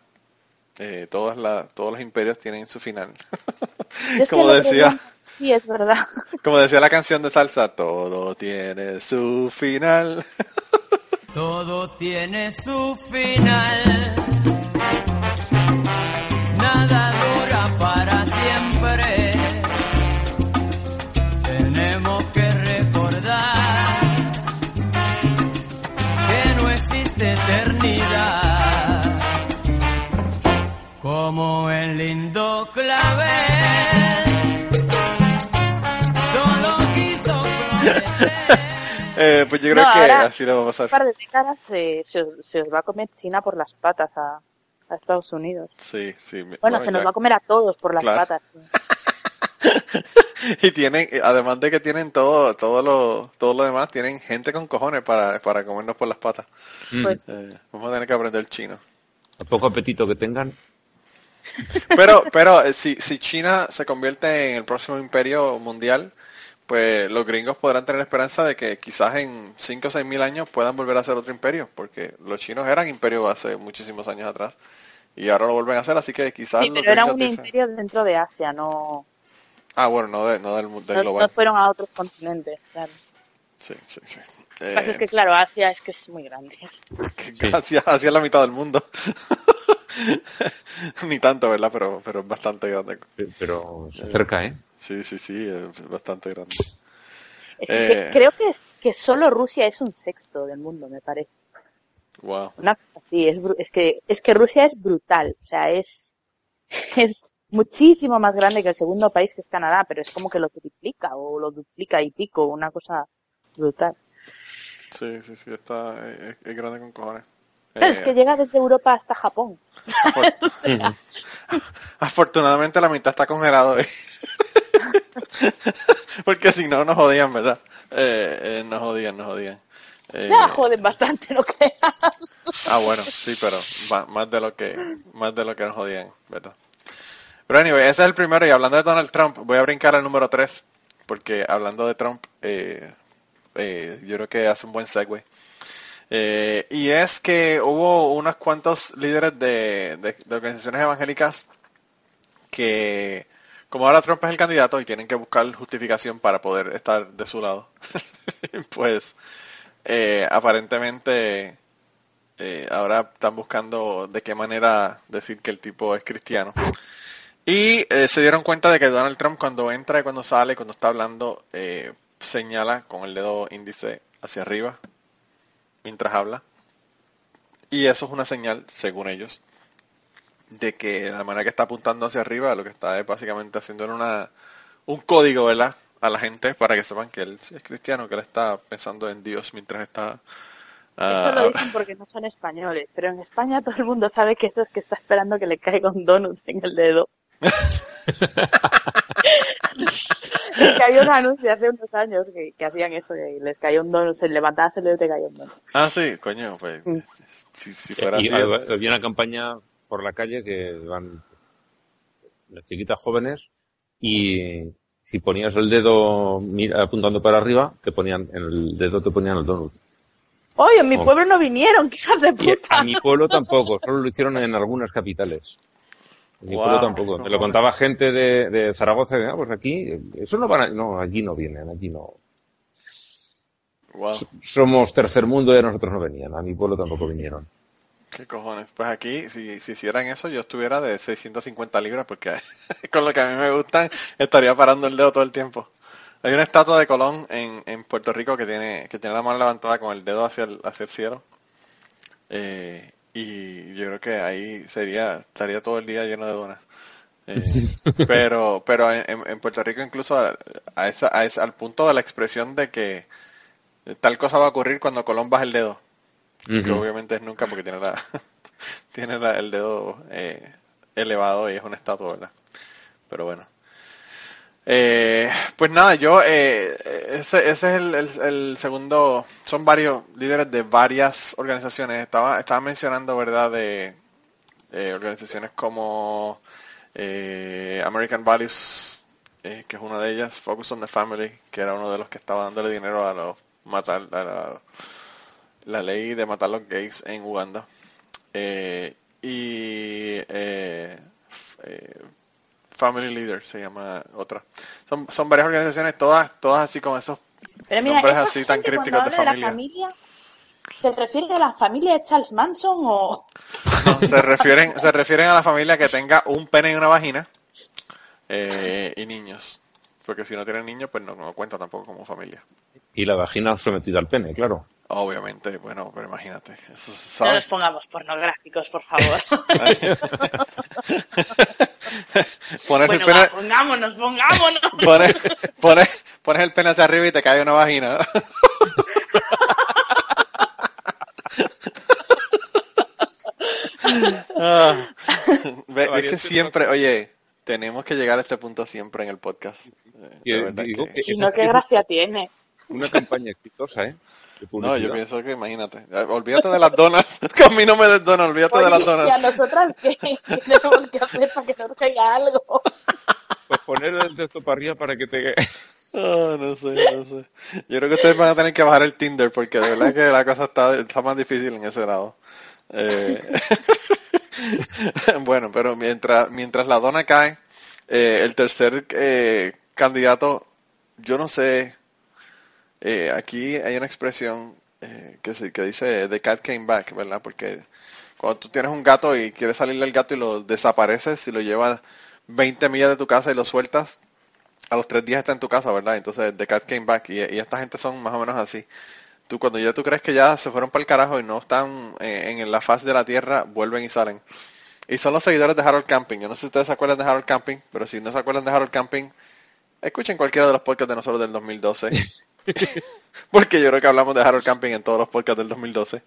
eh, todas la, todos los imperios tienen su final. Es como decía, día- Sí, es verdad. como decía la canción de salsa, todo tiene su final. Todo tiene su final. Eh, pues yo creo No, que ahora- así lo va a Un pasar. par de décadas se, se, os- se os va a comer China por las patas a, a Estados Unidos. Sí, sí. me- Bueno, se nos va a comer a todos por las Claro. patas. sí. Y tienen, además de que tienen todo, todo lo, todo lo demás, tienen gente con cojones para, para comernos por las patas. Mm. Pues Eh, vamos a tener que aprender chino. A poco apetito que tengan. Pero, pero eh, si, si China se convierte en el próximo imperio mundial, pues los gringos podrán tener esperanza de que quizás en 5 o 6 mil años puedan volver a ser otro imperio, porque los chinos eran imperio hace muchísimos años atrás y ahora lo vuelven a hacer, así que quizás sí, pero era un dicen- imperio dentro de Asia, no, Ah, bueno, no, de- no del, mu- del no, global. no fueron a otros continentes, claro. Sí, sí, sí. Lo que pasa es Eh, que, claro, Asia es que es muy grande. hacia, hacia la mitad del mundo. Ni tanto, ¿verdad? Pero, pero es bastante grande. Pe- Pero se acerca, ¿eh? Sí, sí, sí, es bastante grande. Es que Eh. creo que, es, que solo Rusia es un sexto del mundo, me parece. Wow. Una así, es, es que es que Rusia es brutal, o sea, es es muchísimo más grande que el segundo país que es Canadá, pero es como que lo triplica o lo duplica y pico, una cosa brutal. Sí, sí, sí, está, es, es grande con cojones. Pero es Eh, que llega desde Europa hasta Japón. afor- Afortunadamente la mitad está congelado hoy. Porque si no nos jodían, ¿verdad? Eh, eh, nos jodían, nos jodían. Eh, Ya joden bastante, no creas. Ah, bueno, sí, pero más de lo que más de lo que nos jodían, ¿verdad? Pero anyway, ese es el primero y hablando de Donald Trump, voy a brincar al número 3, porque hablando de Trump, eh, eh, yo creo que hace un buen segue. Eh, y es que hubo unos cuantos líderes de, organizaciones evangélicas que, como ahora Trump es el candidato y tienen que buscar justificación para poder estar de su lado, pues eh, aparentemente eh, ahora están buscando de qué manera decir que el tipo es cristiano. Y se dieron cuenta de que Donald Trump cuando entra y cuando sale, cuando está hablando, señala con el dedo índice hacia arriba mientras habla. Y eso es una señal, según ellos, de que la manera que está apuntando hacia arriba, lo que está es básicamente haciendo una, un código, ¿verdad? A la gente para que sepan que él es cristiano, que él está pensando en Dios mientras está... ah, Eso lo dicen porque no son españoles, pero en España todo el mundo sabe que eso es que está esperando que le caiga un donut en el dedo. Es que había un anuncio hace unos años que, que hacían eso, que les caía un donut, se dedo y te caía un donut. Ah, sí, coño, pues Mm. si, si fuera Y así. había había una campaña por la calle que van las chiquitas jóvenes y si ponías el dedo mira- apuntando para arriba, te ponían en el dedo te ponían el donut. Oye, en mi Oh. pueblo no vinieron, hijas de Y puta. a mi pueblo tampoco, solo lo hicieron en algunas capitales. Guau, pueblo tampoco. Me lo contaba gente de, de Zaragoza, ah, pues aquí, eso no van a, no, aquí no vienen, aquí no. Wow, Somos tercer mundo y a nosotros no venían, a mi pueblo tampoco vinieron. qué cojones. Pues aquí, si, si hicieran eso, yo estuviera de 650 libras, porque con lo que a mí me gustan, estaría parando el dedo todo el tiempo. Hay una estatua de Colón en, en Puerto Rico que tiene, que tiene la mano levantada con el dedo hacia el, hacia el cielo. Eh, y yo creo que ahí sería, estaría todo el día lleno de donas. Eh, pero, pero en, en- Puerto Rico incluso a, a esa, a esa- al punto de la expresión de que tal cosa va a ocurrir cuando Colón baja el dedo. Que obviamente es nunca porque tiene la tiene la- el dedo eh, elevado y es una estatua, ¿verdad? Pero bueno. Eh, pues nada, yo, eh, ese, ese es el, segundo, son varios líderes de varias organizaciones. Estaba, estaba mencionando, ¿verdad?, de eh, organizaciones como eh, American Values, eh, que es una de ellas, Focus on the Family, que era uno de los que estaba dándole dinero a los matar, a la, ley de matar los gays en Uganda. Eh, y Family Leader se llama otra. Son, son varias organizaciones, todas, todas así con esos Pero mira, nombres así tan gente crípticos de cuando habla la familia. familia, ¿se refiere a la familia de Charles Manson o...? No, se refieren, se refieren a la familia que tenga un pene y una vagina eh, y niños. Porque si no tienen niños, pues no, no cuenta tampoco como familia. Y la vagina sometida al pene, claro. Obviamente, bueno, pero imagínate. Eso No sabe. nos pongamos pornográficos, por favor. Pones el pene, va, pongámonos, pongámonos. pones, pones, pones el pene hacia arriba y te cae una vagina. Ah, ve- es que siempre, oye, tenemos que llegar a este punto siempre en el podcast. Eh, Y, de verdad digo que- que Si no, qué gracia tiene. Una campaña exitosa, ¿eh? No, yo pienso que imagínate. Olvídate de las donas. Que a mí no me des donas, olvídate de las Oye, ¿y a donas. nosotras qué? ¿Qué tenemos que hacer para que nos caiga algo? Pues poner el texto para arriba para que te... No sé, no sé. Yo creo que ustedes van a tener que bajar el Tinder porque de verdad que la cosa está, está más difícil en ese lado. Eh, bueno, pero mientras, mientras la dona cae, eh, el tercer eh, candidato, yo no sé, eh, aquí hay una expresión eh, que, se- que dice The cat came back, ¿verdad? Porque cuando tú tienes un gato y quieres salirle al gato y lo desapareces y lo llevas 20 millas de tu casa y lo sueltas, a los tres días está en tu casa, ¿verdad? Entonces, The Cat Came Back. Y, y esta gente son más o menos así. tú cuando ya tú crees que ya se fueron para el carajo y no están eh, en la faz de la Tierra, vuelven y salen. Y son los seguidores de Harold Camping. Yo no sé si ustedes se acuerdan de Harold Camping, pero si no se acuerdan de Harold Camping, escuchen cualquiera de los podcasts de nosotros del 2012. Porque yo creo que hablamos de Harold Camping en todos los podcasts del 2012.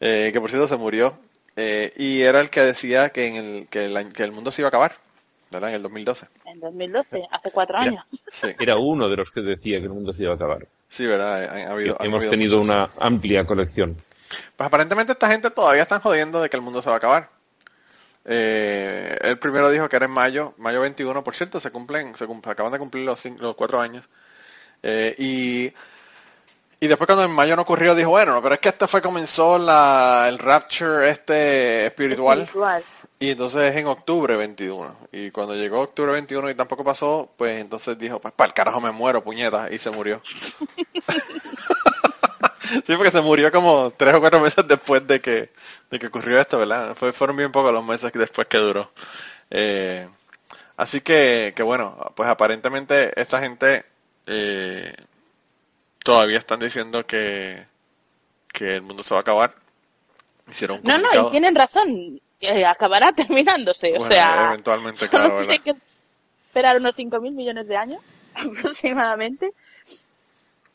Eh, que por cierto se murió. Eh, y era el que decía que, en el, que, el, que el mundo se iba a acabar. ¿Verdad? En el 2012. En 2012, hace cuatro Era- años. Sí, Era uno de los que decía que el mundo se iba a acabar. sí ¿verdad? Ha- ha habido- han Hemos habido tenido muchos. una amplia colección. Pues aparentemente esta gente todavía están jodiendo de que el mundo se va a acabar. Eh, el primero dijo que era en mayo, mayo 21, por cierto, se cumplen, se cum- acaban de cumplir los, cin- los cuatro años. Eh, y, y después cuando en mayo no ocurrió, dijo, bueno, no, pero es que este fue, comenzó la, el rapture este espiritual. Espiritual. Y entonces en octubre 21. Y cuando llegó octubre 21 y tampoco pasó, pues entonces dijo, pues para el carajo me muero, puñeta, y se murió. sí, porque se murió como tres o cuatro meses después de que, de que ocurrió esto, ¿verdad? Fue, fueron bien pocos los meses después que duró. Eh, así que, que bueno, pues aparentemente esta gente eh, todavía están diciendo que, que el mundo se va a acabar. Hicieron un No, no, y tienen razón. eh, acabará terminándose. o sea, eventualmente, solo claro, tiene ¿verdad? que esperar unos 5.000 millones de años aproximadamente.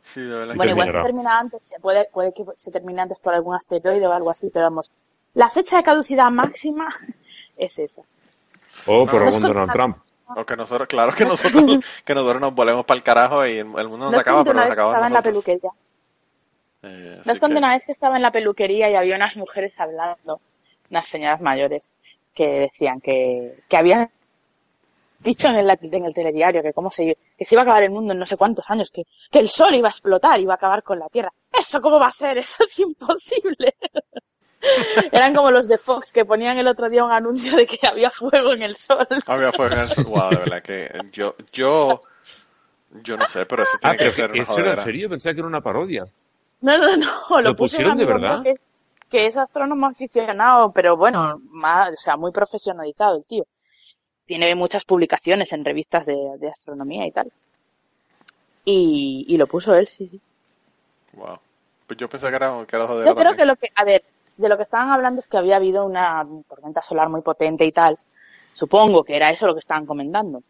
Sí, de verdad. Bueno, igual se termina antes, se puede, puede que se termine antes por algún asteroide o algo así, pero vamos, la fecha de caducidad máxima es esa. O por No, algún Donald Trump. O que nosotros, claro que nosotros, que nosotros nos volvemos para el carajo y el, mundo nos acaba, pero nos acabamos estaba en la peluquería. Eh, No es cuando que- una vez que estaba en la peluquería y había unas mujeres hablando, unas señoras mayores, que decían que, que habían dicho en el, en el telediario que cómo se, que se iba a acabar el mundo en no sé cuántos años, que, que el sol iba a explotar, iba a acabar con la Tierra. ¿Eso cómo va a ser? Eso es imposible. Eran como los de Fox que ponían el otro día un anuncio de que había fuego en el sol. Había fuego en el sur. Wow, de verdad que yo, yo, yo no sé, pero eso tiene Ah, que pero ser que una eso era en serio, pensaba que era una parodia. No, no, no, lo, ¿Lo pusieron de verdad? Que, que es astrónomo aficionado, pero bueno, más, o sea, muy profesionalizado el tío. Tiene muchas publicaciones en revistas de, de astronomía y tal. Y, y lo puso él, sí, sí. Wow. Pues yo pensé que era, que era jodera Yo creo también. que lo que, a ver, de lo que estaban hablando es que había habido una tormenta solar muy potente y tal. Supongo que era eso lo que estaban comentando.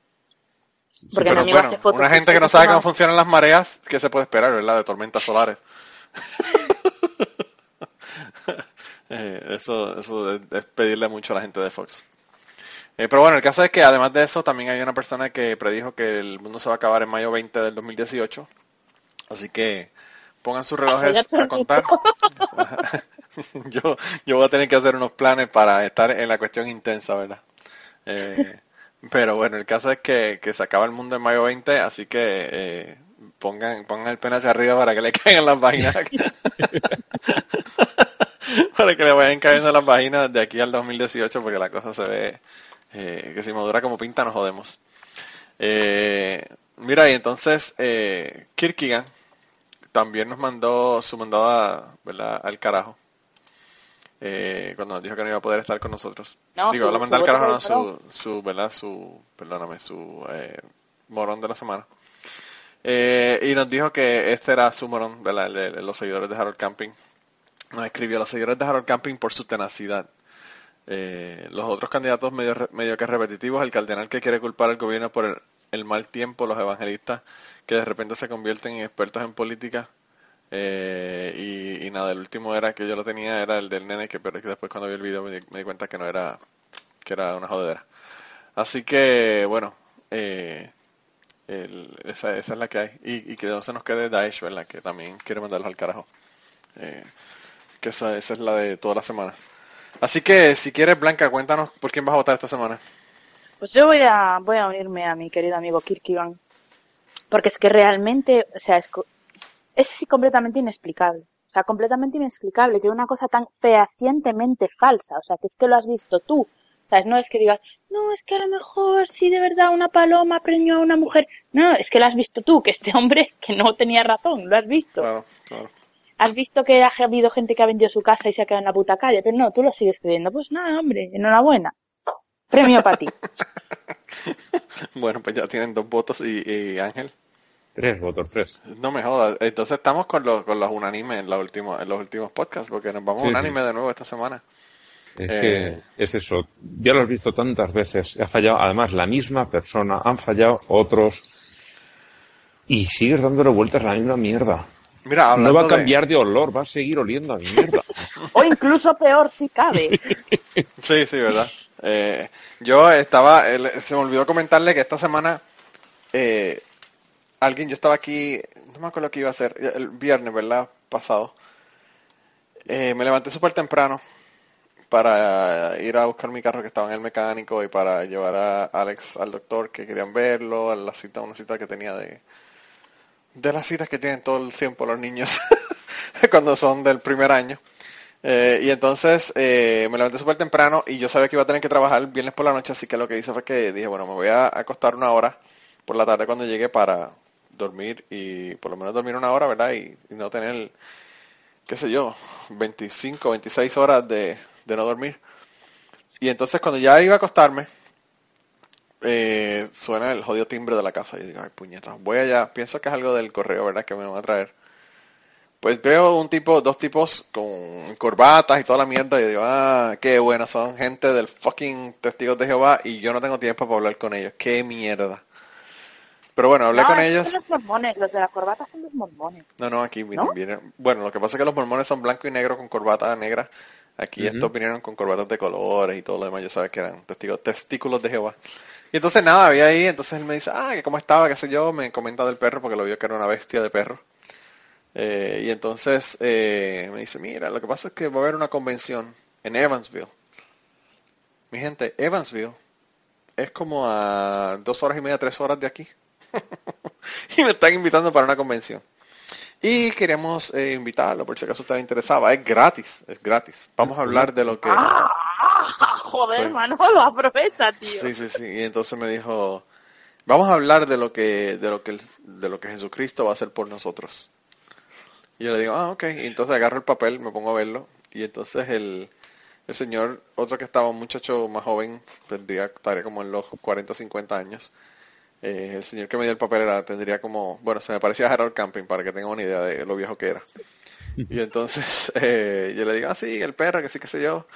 Porque mi Pero amigo bueno, hace fotos una gente que no sabe cómo funcionan las mareas, ¿qué se puede esperar, verdad? De tormentas solares. Eh, eso eso es, pedirle mucho a la gente de Fox. Eh, pero bueno, el caso es que además de eso, también hay una persona que predijo que el mundo se va a acabar en mayo 20 del 2018. Así que pongan sus relojes a contar. yo, yo voy a tener que hacer unos planes para estar en la cuestión intensa, ¿verdad? Eh, pero bueno, el caso es que, que se acaba el mundo en mayo 20, así que eh, pongan, pongan el pene hacia arriba para que le caigan las vaginas. para que le vayan cayendo las vaginas de aquí al 2018, porque la cosa se ve eh, que si madura como pinta nos jodemos. Eh, mira, y entonces eh, Kierkegaard también nos mandó su mandada ¿verdad? al carajo. Eh, cuando nos dijo que no iba a poder estar con nosotros. No, Digo, su- la al carajo, no, su, su, ¿verdad? Su, perdóname, su eh, morón de la semana. Eh, y nos dijo que este era su morón, ¿verdad? El de- de los seguidores de Harold Camping. Nos escribió los seguidores de Harold Camping por su tenacidad. Eh, los otros candidatos medio, medio que repetitivos, el cardenal que quiere culpar al gobierno por el, el mal tiempo, los evangelistas que de repente se convierten en expertos en política. Eh, y, y nada, el último era que yo lo tenía, era el del nene, que, pero que después cuando vi el video me di, me di cuenta que no era, que era una jodedera. Así que, bueno, eh, el- esa, esa es la que hay. Y, que no se nos quede Daesh, ¿verdad? Que también quiere mandarlos al carajo. Eh, que esa, esa es la de todas las semanas. Así que, si quieres, Blanca, cuéntanos por quién vas a votar esta semana. Pues yo voy a, voy a unirme a mi querido amigo Kirkivan. Porque es que realmente, o sea, es, co- es completamente inexplicable. O sea, completamente inexplicable que una cosa tan fehacientemente falsa, o sea, que es que lo has visto tú. ¿Sabes? No es que digas, no, es que a lo mejor si de verdad una paloma premió a una mujer. No, es que lo has visto tú, que este hombre que no tenía razón, lo has visto. Claro, claro. Has visto que ha habido gente que ha vendido su casa y se ha quedado en la puta calle, pero no, tú lo sigues creyendo. Pues nada, hombre, enhorabuena. Premio para ti. Bueno, pues ya tienen dos votos y, y Ángel. Tres votos, tres. No me jodas. Entonces estamos con los, con los unánimes en los últimos, en los últimos podcasts, porque nos vamos Sí, unánime sí. de nuevo esta semana. Es Eh. que es eso. Ya lo has visto tantas veces. Ha fallado, además, la misma persona. Han fallado otros. Y sigues dándole vueltas a la misma mierda. Mira, No va a cambiar de olor, va a seguir oliendo a mierda. O incluso peor si cabe. Sí, sí, verdad. Eh, yo estaba, el- se me olvidó comentarle que esta semana eh, alguien, yo estaba aquí, no me acuerdo qué iba a hacer, el viernes, ¿verdad? Pasado. Eh, me levanté súper temprano para ir a buscar mi carro que estaba en el mecánico y para llevar a Alex al doctor que querían verlo, a la cita, una cita que tenía de, de las citas que tienen todo el tiempo los niños cuando son del primer año. Eh, y entonces eh, me levanté súper temprano y yo sabía que iba a tener que trabajar viernes por la noche, así que lo que hice fue que dije, bueno, me voy a acostar una hora por la tarde cuando llegue para dormir y por lo menos dormir una hora, ¿verdad? Y, no tener, qué sé yo, 25, 26 horas de, de no dormir. Y entonces cuando ya iba a acostarme, eh, suena el jodido timbre de la casa y digo, ay puñeta, voy allá, pienso que es algo del correo, ¿verdad? Que me van a traer. Pues veo un tipo, dos tipos con corbatas y toda la mierda y digo, ah, qué bueno, son gente del fucking Testigos de Jehová y yo no tengo tiempo para hablar con ellos, qué mierda. Pero bueno, hablé No, con ellos. son los mormones, los de la corbata son los mormones. No, no, aquí vienen, ¿No? vienen- Bueno, lo que pasa es que los mormones son blanco y negro con corbata negra. Aquí estos vinieron con corbatas de colores y todo lo demás. Yo sabía que eran testigos, testículos de Jehová. Y entonces nada, había ahí. Entonces él me dice, ah, que cómo estaba, qué sé yo. Me comenta del perro porque lo vio que era una bestia de perro. Eh, y entonces eh, me dice, mira, lo que pasa es que va a haber una convención en Evansville. Mi gente, Evansville es como a dos horas y media, tres horas de aquí. y me están invitando para una convención. Y queríamos eh, invitarlo, por si acaso estaba interesado. Es gratis, es gratis. Vamos a hablar de lo que... ¡Ah! Joder, Sí. Manolo, aprovecha, tío. Sí, sí, sí. Y entonces me dijo, vamos a hablar de lo que, de lo que, de lo que Jesucristo va a hacer por nosotros. Y yo le digo, ah, ok. Y entonces agarro el papel, me pongo a verlo. Y entonces el, el señor, otro que estaba un muchacho más joven, tendría, estaría como en los 40 o 50 años. Eh, el señor que me dio el papel era, tendría como, bueno, se me parecía a Harold Camping, para que tengan una idea de lo viejo que era. Y entonces eh, yo le digo, ah, sí, el perro, que sí, que sé yo.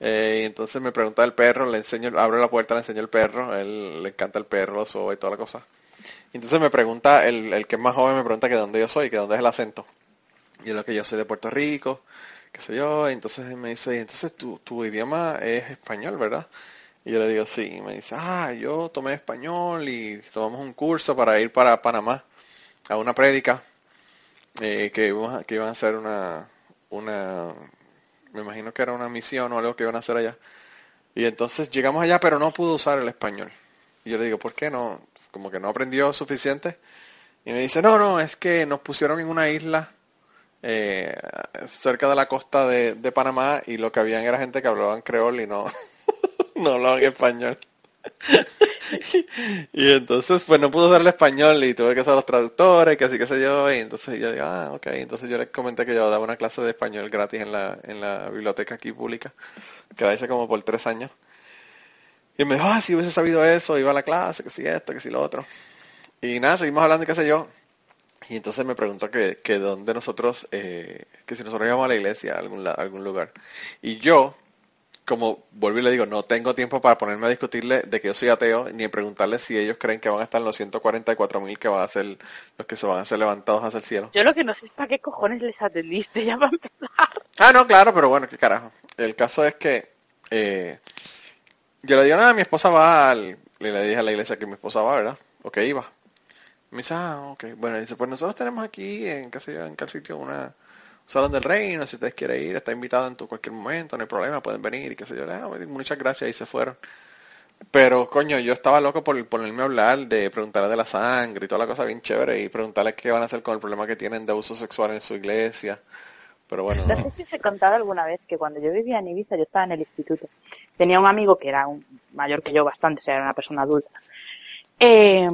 Eh, y entonces me pregunta el perro, le enseño, abro la puerta, le enseño el perro, él le encanta el perro, lo y toda la cosa. Y entonces me pregunta, el, el que es más joven me pregunta que de dónde yo soy, que de dónde es el acento. Y es lo que yo soy de Puerto Rico, qué sé yo, y entonces me dice, y entonces tu, tu idioma es español, ¿verdad? Y yo le digo, sí, y me dice, ah, yo tomé español y tomamos un curso para ir para Panamá a una prédica eh, que, iban a, hacer una, una, me imagino que era una misión o algo que iban a hacer allá. Y entonces llegamos allá, pero no pudo usar el español. Y yo le digo, ¿por qué no? Como que no aprendió suficiente. Y me dice, no, no, es que nos pusieron en una isla eh, cerca de la costa de, de Panamá y lo que habían era gente que hablaban creol y no, no hablaban español. y entonces pues no pudo usar el español y tuve que usar los traductores, que así que sé yo, y entonces yo digo, ah, ok, entonces yo les comenté que yo daba una clase de español gratis en la, en la biblioteca aquí pública, que la hice como por tres años. Y me dijo, ah, si hubiese sabido eso, iba a la clase, que si esto, que si lo otro. Y nada, seguimos hablando y qué sé yo. Y entonces me preguntó que, que dónde nosotros, eh, que si nosotros íbamos a la iglesia, algún, a algún lugar. Y yo, como vuelvo y le digo, no tengo tiempo para ponerme a discutirle de que yo soy ateo, ni preguntarle si ellos creen que van a estar en los 144 mil que van a ser los que se van a ser levantados hacia el cielo. Yo lo que no sé es para qué cojones les atendiste ya va a empezar. Ah, no, claro, pero bueno, qué carajo. El caso es que eh, yo le digo, nada, mi esposa va al... Le, le dije a la iglesia que mi esposa va, ¿verdad? O que iba. Me dice, ah, ok. Bueno, dice, pues nosotros tenemos aquí, en qué sé yo, en qué sitio, una un salón del reino, si ustedes quieren ir, está invitado en tu cualquier momento, no hay problema, pueden venir y qué sé yo. Ah, muchas gracias, y se fueron. Pero, coño, yo estaba loco por ponerme a hablar de preguntarle de la sangre y toda la cosa bien chévere y preguntarles qué van a hacer con el problema que tienen de abuso sexual en su iglesia. Pero bueno, No sé si os he contado alguna vez que cuando yo vivía en Ibiza, yo estaba en el instituto. Tenía un amigo que era un, mayor que yo bastante, o sea, era una persona adulta. Eh,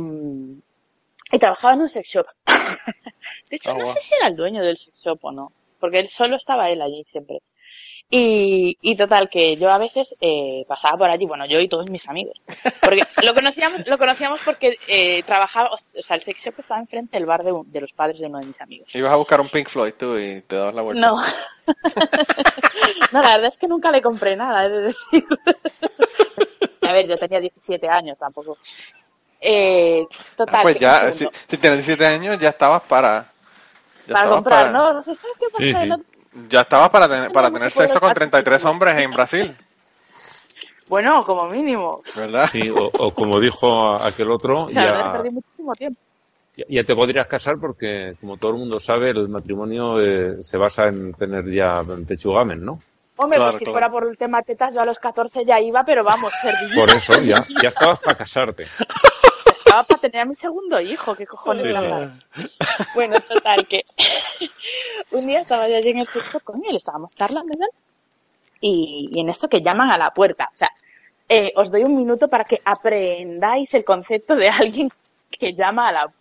y trabajaba en un sex shop. De hecho, Ah, no sé si era el dueño del sex shop o no, porque él solo estaba él allí siempre. Y, y total, que yo a veces eh, pasaba por allí, bueno, yo y todos mis amigos. Porque lo conocíamos, lo conocíamos porque eh, trabajaba, o sea, el sex shop estaba enfrente del bar de, un- de los padres de uno de mis amigos. Ibas a buscar un Pink Floyd tú y te dabas la vuelta. No. no, la verdad es que nunca le compré nada, he de decir. a ver, yo tenía 17 años tampoco. Eh, total. Ah, pues ya, si, si tienes 17 años, ya estabas para... Ya para comprar, para- ¿no? No sé, ¿sabes qué pasa? Sí, sí. No- Ya estabas para, tener para tener sexo con estar 33 seguro. hombres en Brasil, Bueno, como mínimo. ¿verdad? Sí, o, o como dijo aquel otro, ya, perdí muchísimo tiempo. ya- ya te podrías casar porque, como todo el mundo sabe, el matrimonio eh, se basa en tener ya pechugamen, ¿no? Hombre, Claro, pues si claro. fuera por el tema tetas, yo a los 14 ya iba, pero vamos, servía. Por eso ya, ya estabas para casarte. Estaba para tener a mi segundo hijo, qué cojones Sí, la. Bueno, total, que un día estaba yo allí en el sexo con él, estábamos charlando y y, y en esto que llaman a la puerta. O sea, eh, os doy un minuto para que aprendáis el concepto de alguien que llama a la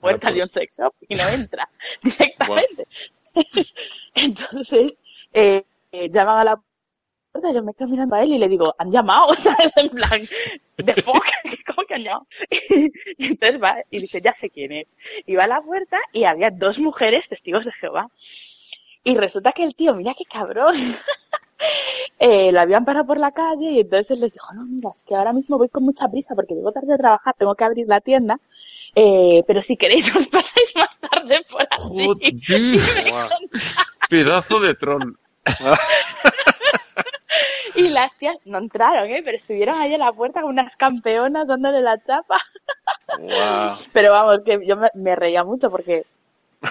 puerta de un sex shop y no entra directamente. Entonces, eh, eh, llaman a la puerta, yo me quedo mirando a él y le digo, ¿han llamado? O sea, es en plan, de fuck, ¿cómo que han llamado? Y entonces va y dice, ya sé quién es. Y va a la puerta y había dos mujeres testigos de Jehová. Y resulta que el tío, mira qué cabrón. Eh, lo habían parado por la calle y entonces él les dijo, no, mira, es que ahora mismo voy con mucha prisa porque llego tarde a trabajar, tengo que abrir la tienda, eh, pero si queréis os pasáis más tarde por aquí. Joder, Wow. pedazo de troll. Y las tías no entraron, ¿eh? pero estuvieron ahí en la puerta con unas campeonas dándole la chapa. Wow. Pero vamos, que yo me, me reía mucho porque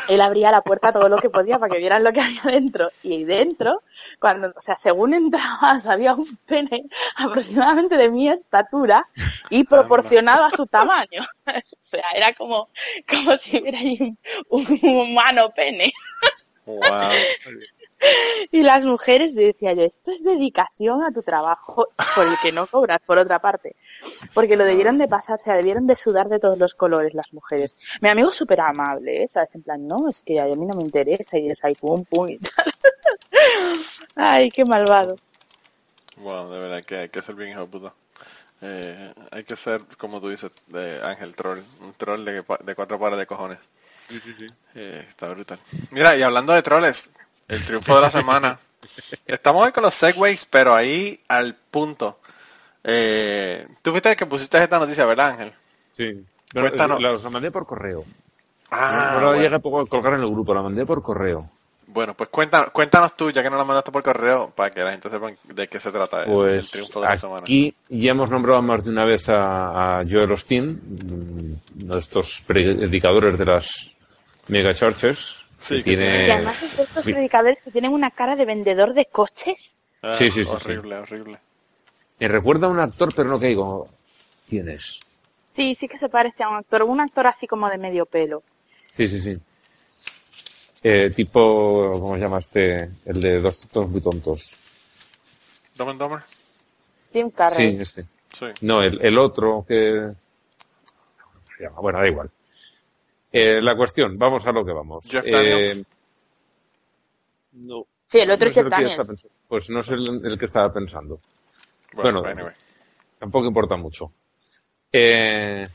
él abría la puerta todo lo que podía para que vieran lo que había dentro. Y dentro, cuando, o sea, según entrabas, había un pene aproximadamente de mi estatura y proporcionado a su tamaño. o sea, era como, como si hubiera ahí un, un humano pene. Wow. Y las mujeres, le decía yo, esto es dedicación a tu trabajo por el que no cobras, por otra parte. Porque lo debieron de pasar, o sea, debieron de sudar de todos los colores las mujeres. Mi amigo es súper amable, ¿eh? ¿sabes? En plan, no, es que a mí no me interesa y es ahí pum pum y tal. Ay, qué malvado. Wow, de verdad que hay que ser bien hijo de puta. Eh, hay que ser, como tú dices, de Ángel Troll. Un troll de, pa- de cuatro pares de cojones. Eh, está brutal. Mira, y hablando de troles, el triunfo de la semana. Estamos hoy con los segways, pero ahí al punto. Eh, tú fuiste el que pusiste esta noticia, ¿verdad, Ángel? Sí. Bueno, Cuéntanos. la, la mandé por correo. Ah, no la bueno. llegué a colgar en el grupo, la mandé por correo. Bueno, pues cuéntanos, cuéntanos tú, ya que no la mandaste por correo, para que la gente sepa de qué se trata el, el Pues triunfo de la semana. aquí ya hemos nombrado más de una vez a, a Joel Osteen, uno de estos predicadores de las mega churches. Sí, que que tiene... Y además es de estos predicadores que tienen una cara de vendedor de coches. Ah, sí, sí, sí, Horrible, horrible. Me recuerda a un actor, pero no que digo, ¿quién es? Sí, sí que se parece a un actor, un actor así como de medio pelo. Sí, sí, sí. Eh, tipo, ¿cómo se llama este? El de dos tontos muy tontos. Dumb and Dumber? Jim Carrey. Sí, este. Sí. No, el, el otro que... ¿cómo se llama? Bueno, da igual. Eh, la cuestión, vamos a lo que vamos. Jeff Eh, no, Sí, el otro no es que Daniels. está pensando. Pues no es el, el que estaba pensando. Bueno, Bueno, anyway. Tampoco importa mucho. Eh,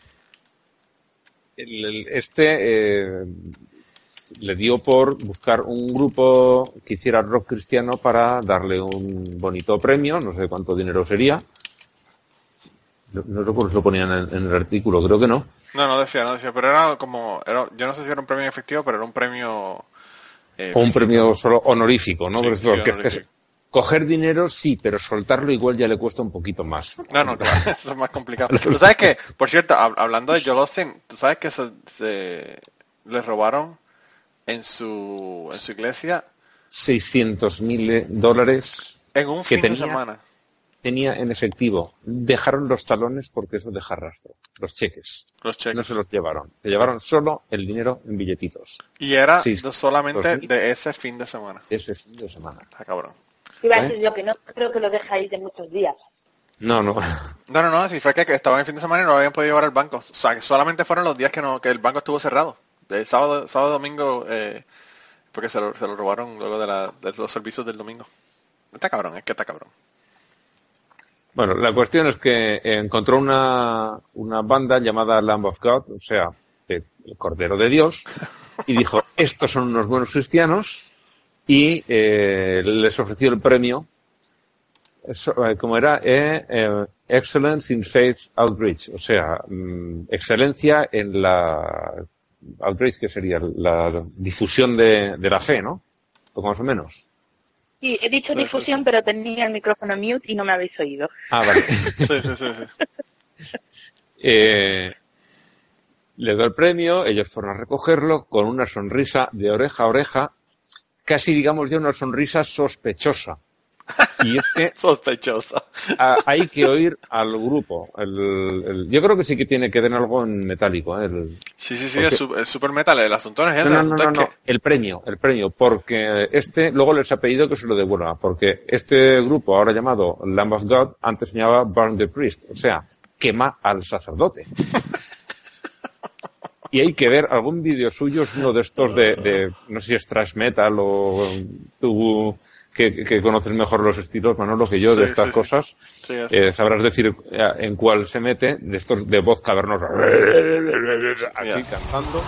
el- el- este eh, le dio por buscar un grupo que hiciera rock cristiano para darle un bonito premio, no sé cuánto dinero sería. No, no recuerdo si lo ponían en, en el artículo, creo que no. No, no decía, no decía, pero era como, era, yo no sé si era un premio en efectivo, pero era un premio... eh, O un premio solo honorífico, ¿no? Sí, es que coger dinero sí, pero soltarlo igual ya le cuesta un poquito más. No, no, claro, eso es más complicado. ¿Tú sabes que, por cierto, hab- hablando de Joel Austin, ¿tú sabes que se, se le robaron en su, en su iglesia 600 mil dólares en un Que fin tenía- de semana? Tenía en efectivo. Dejaron los talones porque eso deja rastro. Los cheques. Los cheques. No se los llevaron. Se llevaron solo el dinero en billetitos. Y era Sí, solamente 2000. de ese fin de semana. Ese fin de semana. Ah, cabrón. Iba a ¿Eh? decir yo que no creo que lo deje ahí de muchos días. No, no. No, no, no, si fue que, que estaba en fin de semana y no lo habían podido llevar al banco. O sea, que solamente fueron los días que no que el banco estuvo cerrado. De sábado, sábado domingo, eh, porque se lo, se lo robaron luego de, la, de los servicios del domingo. está cabrón, es que está cabrón. Bueno, la cuestión es que encontró una, una banda llamada Lamb of God, o sea, el Cordero de Dios, y dijo, estos son unos buenos cristianos, y eh, les ofreció el premio, eh, como era, eh, eh, Excellence in Faith Outreach, o sea, mm, excelencia en la outreach, que sería la difusión de, de la fe, ¿no? Poco más o menos. Sí, he dicho Sí, sí, difusión, pero tenía el micrófono mute y no me habéis oído. Ah, vale. Sí, sí, sí, sí. Eh, le dio el premio, ellos fueron a recogerlo con una sonrisa de oreja a oreja, casi digamos ya una sonrisa sospechosa. Y es que Sospechosa. hay que oír al grupo. El- el- yo creo que sí que tiene que tener algo en metálico. ¿eh? El, Sí, sí, sí, Porque- es, super metal. El asunto no es ese, no, el no, no, es no, que... el premio, el premio, porque este luego les ha pedido que se lo devuelva, porque este grupo ahora llamado Lamb of God antes se llamaba Burn the Priest, o sea, quema al sacerdote. Y hay que ver algún vídeo suyo, es uno de estos de, de, no sé si es thrash metal o tú que, que conoces mejor los estilos, Manolo, que yo, de estas sí, cosas, Sí, eh, sabrás decir eh, en cuál se mete, de estos de voz cavernosa, Ya. cantando.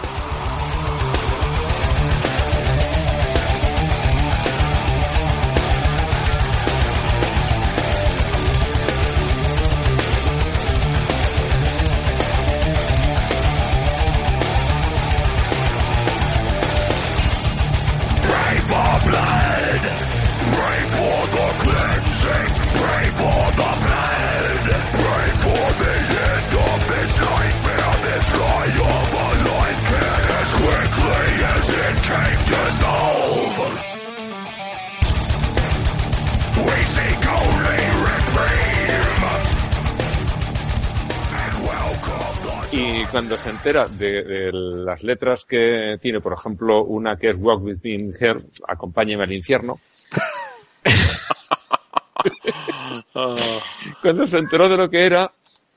Entera de, de las letras que tiene, por ejemplo, una que es Walk with me in Hell, acompáñeme al infierno, cuando se enteró de lo que era,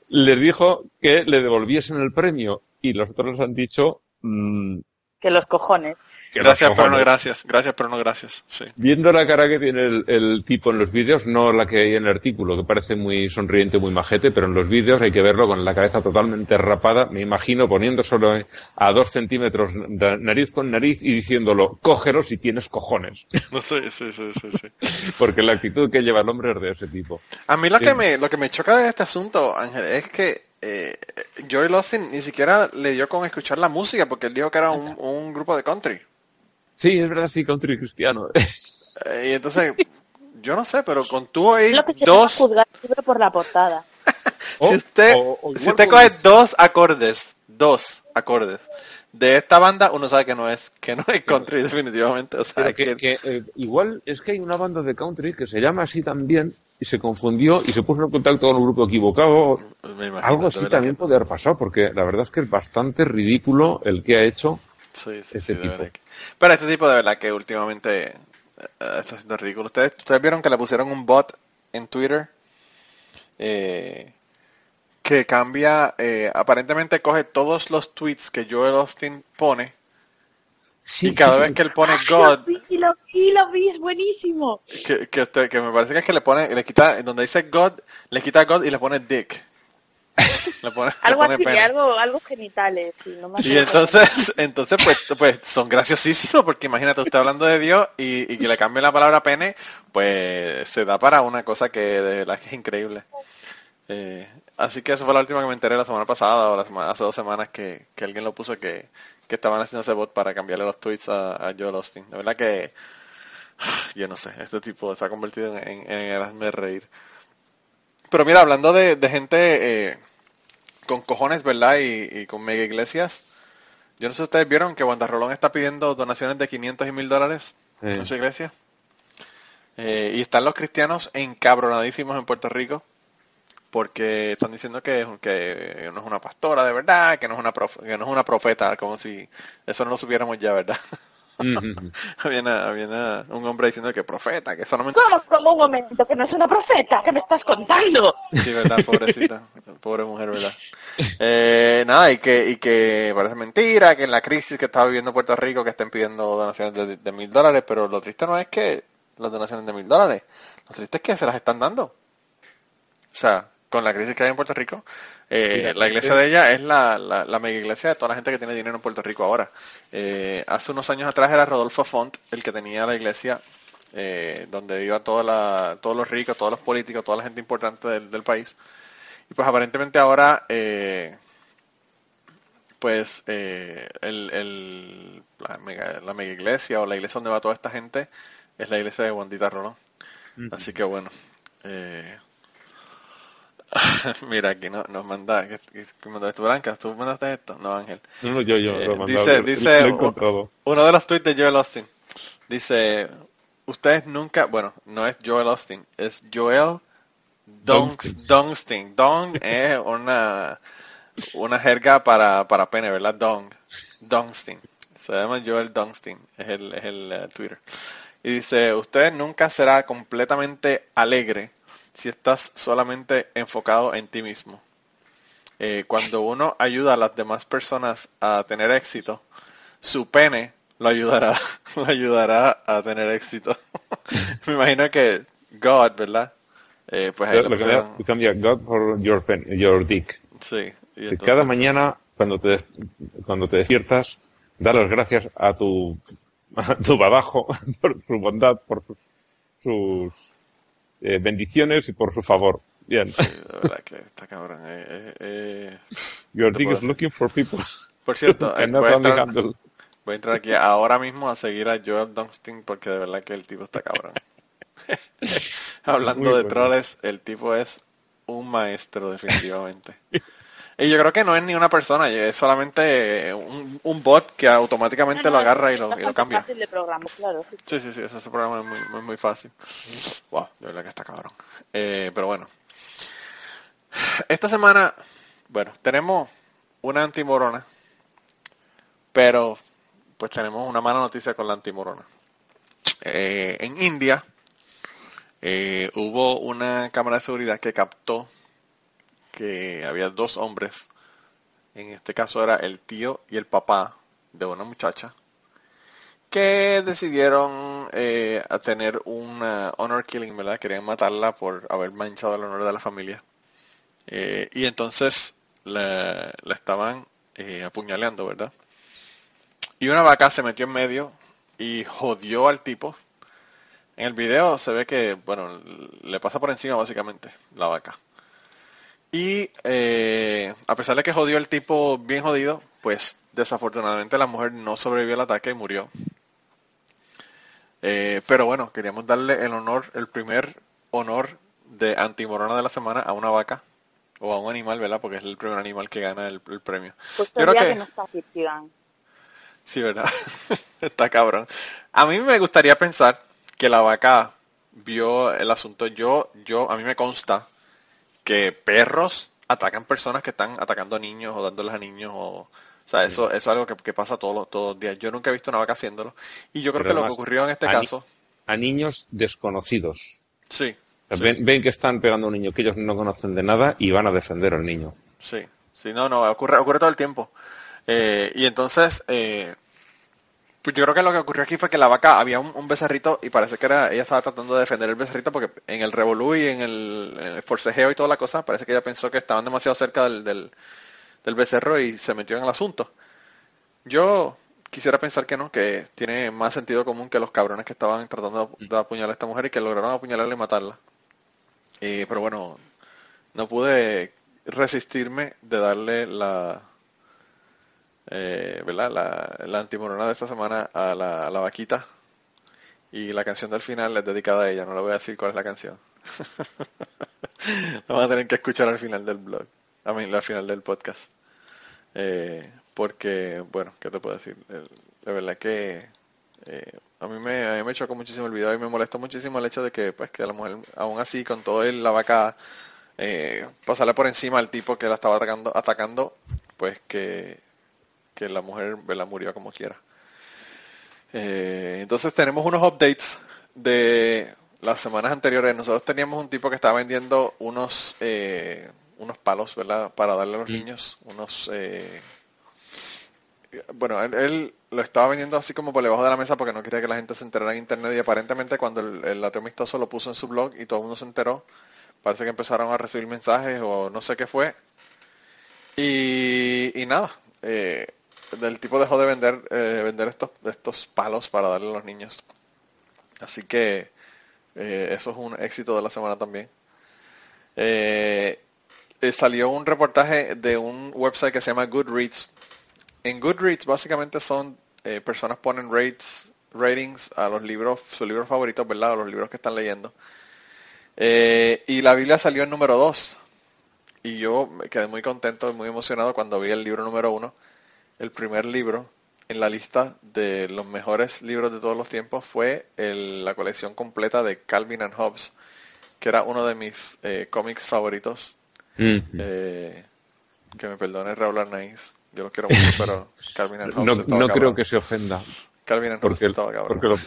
les dijo que le devolviesen el premio y los otros les han dicho mm, Que los cojones. Gracias, pero no gracias. Gracias, pero no gracias. Sí. Viendo la cara que tiene el, el tipo en los vídeos, no la que hay en el artículo, que parece muy sonriente, muy majete, pero en los vídeos hay que verlo con la cabeza totalmente rapada, me imagino poniéndoselo a dos centímetros de nariz con nariz y diciéndolo, cógelo si tienes cojones. No sé, sí, sí, sí, sí. Porque la actitud que lleva el hombre es de ese tipo. A mí lo que me lo que me choca de este asunto, Ángel, es que eh, Joel Austin ni siquiera le dio con escuchar la música porque él dijo que era un, un grupo de country. Sí, es verdad, sí, country cristiano. Eh, y entonces, yo no sé, pero con tú ahí Lo que se dos, juzgar el por la portada. si O- usted, o- o si igual usted puede coge dos acordes, dos acordes de esta banda, uno sabe que no es, que no es country definitivamente. O sea, que, que, que, eh, igual es que hay una banda de country que se llama así también y se confundió y se puso en contacto con un grupo equivocado. me imagino, Algo así también que- puede haber pasado, porque la verdad es que es bastante ridículo el que ha hecho. Sí, sí, este sí, de tipo. verdad que- Pero este tipo de verdad que últimamente eh, eh, está siendo ridículo. ¿Ustedes, ustedes vieron que le pusieron un bot en Twitter eh, que cambia, eh, aparentemente coge todos los tweets que Joel Austin pone y cada vez que él pone God, Lo vi, lo vi, lo vi, es buenísimo. que, que, usted- que me parece que es que le pone, le quita, donde dice God, le quita God y le pone Dick. Pone, Algo así, pene. algo, algo genitales. sí, no Y entonces, entonces pues, pues son graciosísimos porque imagínate usted hablando de Dios y, y que le cambie la palabra pene, pues se da para una cosa que de verdad que es increíble. Eh, así que eso fue la última que me enteré la semana pasada o la semana, hace dos semanas que, que alguien lo puso que, que estaban haciendo ese bot para cambiarle los tweets a, a Joel Austin. De verdad que yo no sé, este tipo se ha convertido en, en, en el hazme reír. Pero mira, hablando de, de gente eh, con cojones, ¿verdad? Y, y con mega iglesias. Yo no sé si ustedes vieron que Wanda Rolón está pidiendo donaciones de 500 y 1000 dólares Sí. en su iglesia. Eh, y están los cristianos encabronadísimos en Puerto Rico porque están diciendo que, que no es una pastora de verdad, que no es una prof- que no es una profeta, como si eso no lo supiéramos ya, ¿verdad? Había una- había una- un hombre diciendo que profeta, que me ¿Cómo? Como un momento, que no es una profeta, ¿qué me estás contando? Sí, verdad, pobrecita, pobre mujer, verdad. Eh, nada, y que, y que parece mentira, que en la crisis que está viviendo Puerto Rico que estén pidiendo donaciones de mil dólares, pero lo triste no es que las donaciones de mil dólares. Lo triste es que se las están dando. O sea, con la crisis que hay en Puerto Rico, eh, la iglesia de ella es la, la, la mega iglesia de toda la gente que tiene dinero en Puerto Rico ahora. Eh, hace unos años atrás era Rodolfo Font el que tenía la iglesia eh, donde iba toda la, todos los ricos, todos los políticos, toda la gente importante del, del país. Y pues aparentemente ahora, eh, pues eh, el, el, la, mega, la mega iglesia o la iglesia donde va toda esta gente es la iglesia de Wandita Rolón. Así que bueno. Mira, aquí no, nos manda, ¿qué, qué, qué mandaste Blanca? ¿Tú mandaste esto? No, Ángel. No, no, yo, yo Eh, lo dice, lo- dice lo uno de los tweets de Joel Austin. Dice, ustedes nunca, bueno, no es Joel Austin, es Joel Dunst- Dunsting. Dong es una, una jerga para, para pene, ¿verdad? Dong. Dunsting. Se llama Joel Dunsting, es el, es el eh, Twitter. Y dice, usted nunca será completamente alegre si estás solamente enfocado en ti mismo. Eh, cuando uno ayuda a las demás personas a tener éxito, su pene lo ayudará, lo ayudará a tener éxito. Me imagino que God, ¿verdad? Eh, pues ahí Lo cambia, cambia God por your, pen, your dick. sí. y Si cada mañana, cuando te, cuando te despiertas, da las gracias a tu, a tu babajo por su bondad, por sus, sus eh, bendiciones y por su favor. Bien. Sí, de verdad que está cabrón. Eh, eh, eh. Your dick is looking for people Por cierto, eh, voy, a entrar, voy a entrar aquí ahora mismo a seguir a Joel Dunsting porque de verdad que el tipo está cabrón. Hablando Muy de bueno. troles, el tipo es un maestro definitivamente. Y yo creo que no es ni una persona, es solamente un, un bot que automáticamente lo agarra y lo, y lo cambia. fácil de programa, claro. sí. Sí, sí, sí, ese programa es muy, muy, muy fácil. Wow, de verdad que está cabrón. Eh, pero bueno. Esta semana, bueno, tenemos una antimorona, pero pues tenemos una mala noticia con la antimorona. Eh, en India eh, hubo una cámara de seguridad que captó que había dos hombres, en este caso era el tío y el papá de una muchacha, que decidieron eh, a tener una honor killing, ¿verdad? Querían matarla por haber manchado el honor de la familia. Eh, y entonces la, la estaban eh, apuñaleando, ¿verdad? Y una vaca se metió en medio y jodió al tipo. En el video se ve que, bueno, le pasa por encima básicamente la vaca. Y eh, a pesar de que jodió al tipo bien jodido, pues desafortunadamente la mujer no sobrevivió al ataque y murió. Eh, pero bueno, queríamos darle el honor, el primer honor de antimorona de la semana a una vaca o a un animal, ¿verdad? Porque es el primer animal que gana el, el premio. Pues Yo creo que- que no está. Sí, ¿verdad? Está cabrón. A mí me gustaría pensar que la vaca vio el asunto. Yo, yo, a mí me consta que perros atacan personas que están atacando a niños o dándoles a niños o, o sea, eso, eso es algo que, que pasa todos los, todos los días. Yo nunca he visto una vaca haciéndolo. Y yo creo Pero que lo que ocurrió en este a ni- caso, A niños desconocidos. sí, O sea, ven, ven que están pegando a un niño que ellos no conocen de nada y van a defender al niño. Sí, sí, no, no, ocurre, ocurre todo el tiempo. Eh, y entonces, eh, pues yo creo que lo que ocurrió aquí fue que la vaca había un, un becerrito y parece que era ella estaba tratando de defender el becerrito porque en el revolú y en el, en el forcejeo y toda la cosa, parece que ella pensó que estaban demasiado cerca del, del, del becerro y se metió en el asunto. Yo quisiera pensar que no, que tiene más sentido común que los cabrones que estaban tratando de, de apuñalar a esta mujer y que lograron apuñalarla y matarla. Eh, pero bueno, no pude resistirme de darle la eh, ¿verdad? La, la antimorona de esta semana a la, a la vaquita y la canción del final es dedicada a ella, no le voy a decir cuál es la canción. la van a tener que escuchar al final del blog, a mí, al final del podcast. Eh, porque, bueno, ¿qué te puedo decir? La verdad que eh, a mí me, a mí me chocó muchísimo el video y me molestó muchísimo el hecho de que, pues, que la mujer, aún así, con todo el, la vaca, eh, pasarle por encima al tipo que la estaba atacando, atacando pues que, que la mujer la murió como quiera. Eh, entonces tenemos unos updates de las semanas anteriores. Nosotros teníamos un tipo que estaba vendiendo unos eh, unos palos, ¿verdad? Para darle a los niños, unos eh, bueno, él, él lo estaba vendiendo así como por debajo de la mesa porque no quería que la gente se enterara en internet y aparentemente cuando el, el ateo amistoso lo puso en su blog y todo el mundo se enteró, parece que empezaron a recibir mensajes o no sé qué fue. Y, y nada, eh, el tipo dejó de vender eh, vender estos, estos palos para darle a los niños. Así que eh, eso es un éxito de la semana también. Eh, eh, salió un reportaje de un website que se llama Goodreads. En Goodreads básicamente son personas ponen rates, ratings a los libros, sus libros favoritos, ¿verdad? A los libros que están leyendo. Y la Biblia salió en número 2. Y yo me quedé muy contento y muy emocionado cuando vi el libro número 1. El primer libro en la lista de los mejores libros de todos los tiempos fue el- la colección completa de Calvin and Hobbes, que era uno de mis eh, cómics favoritos. Mm. Eh, que me perdone Raúl Arnaiz. Yo lo quiero mucho, pero Calvin and Hobbes No, estaba no creo que se ofenda Calvin and Hobbes porque, estaba cabrón. porque lo,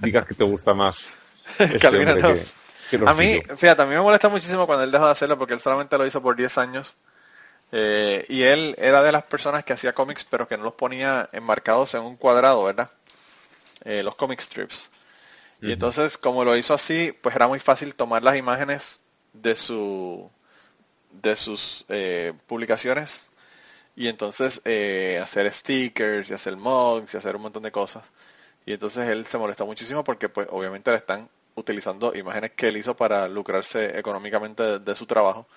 digas que te gusta más. este Calvin and Hobbes. que- que los A mí, fíjate, a mí me molesta muchísimo cuando él dejó de hacerlo porque él solamente lo hizo por 10 años. Eh, y él era de las personas que hacía cómics pero que no los ponía enmarcados en un cuadrado, ¿verdad? Eh, los comic strips. Y entonces, como lo hizo así, pues era muy fácil tomar las imágenes de su de sus eh, publicaciones y entonces eh, hacer stickers y hacer mugs y hacer un montón de cosas. Y entonces él se molestó muchísimo porque pues obviamente le están utilizando imágenes que él hizo para lucrarse económicamente de, de su trabajo.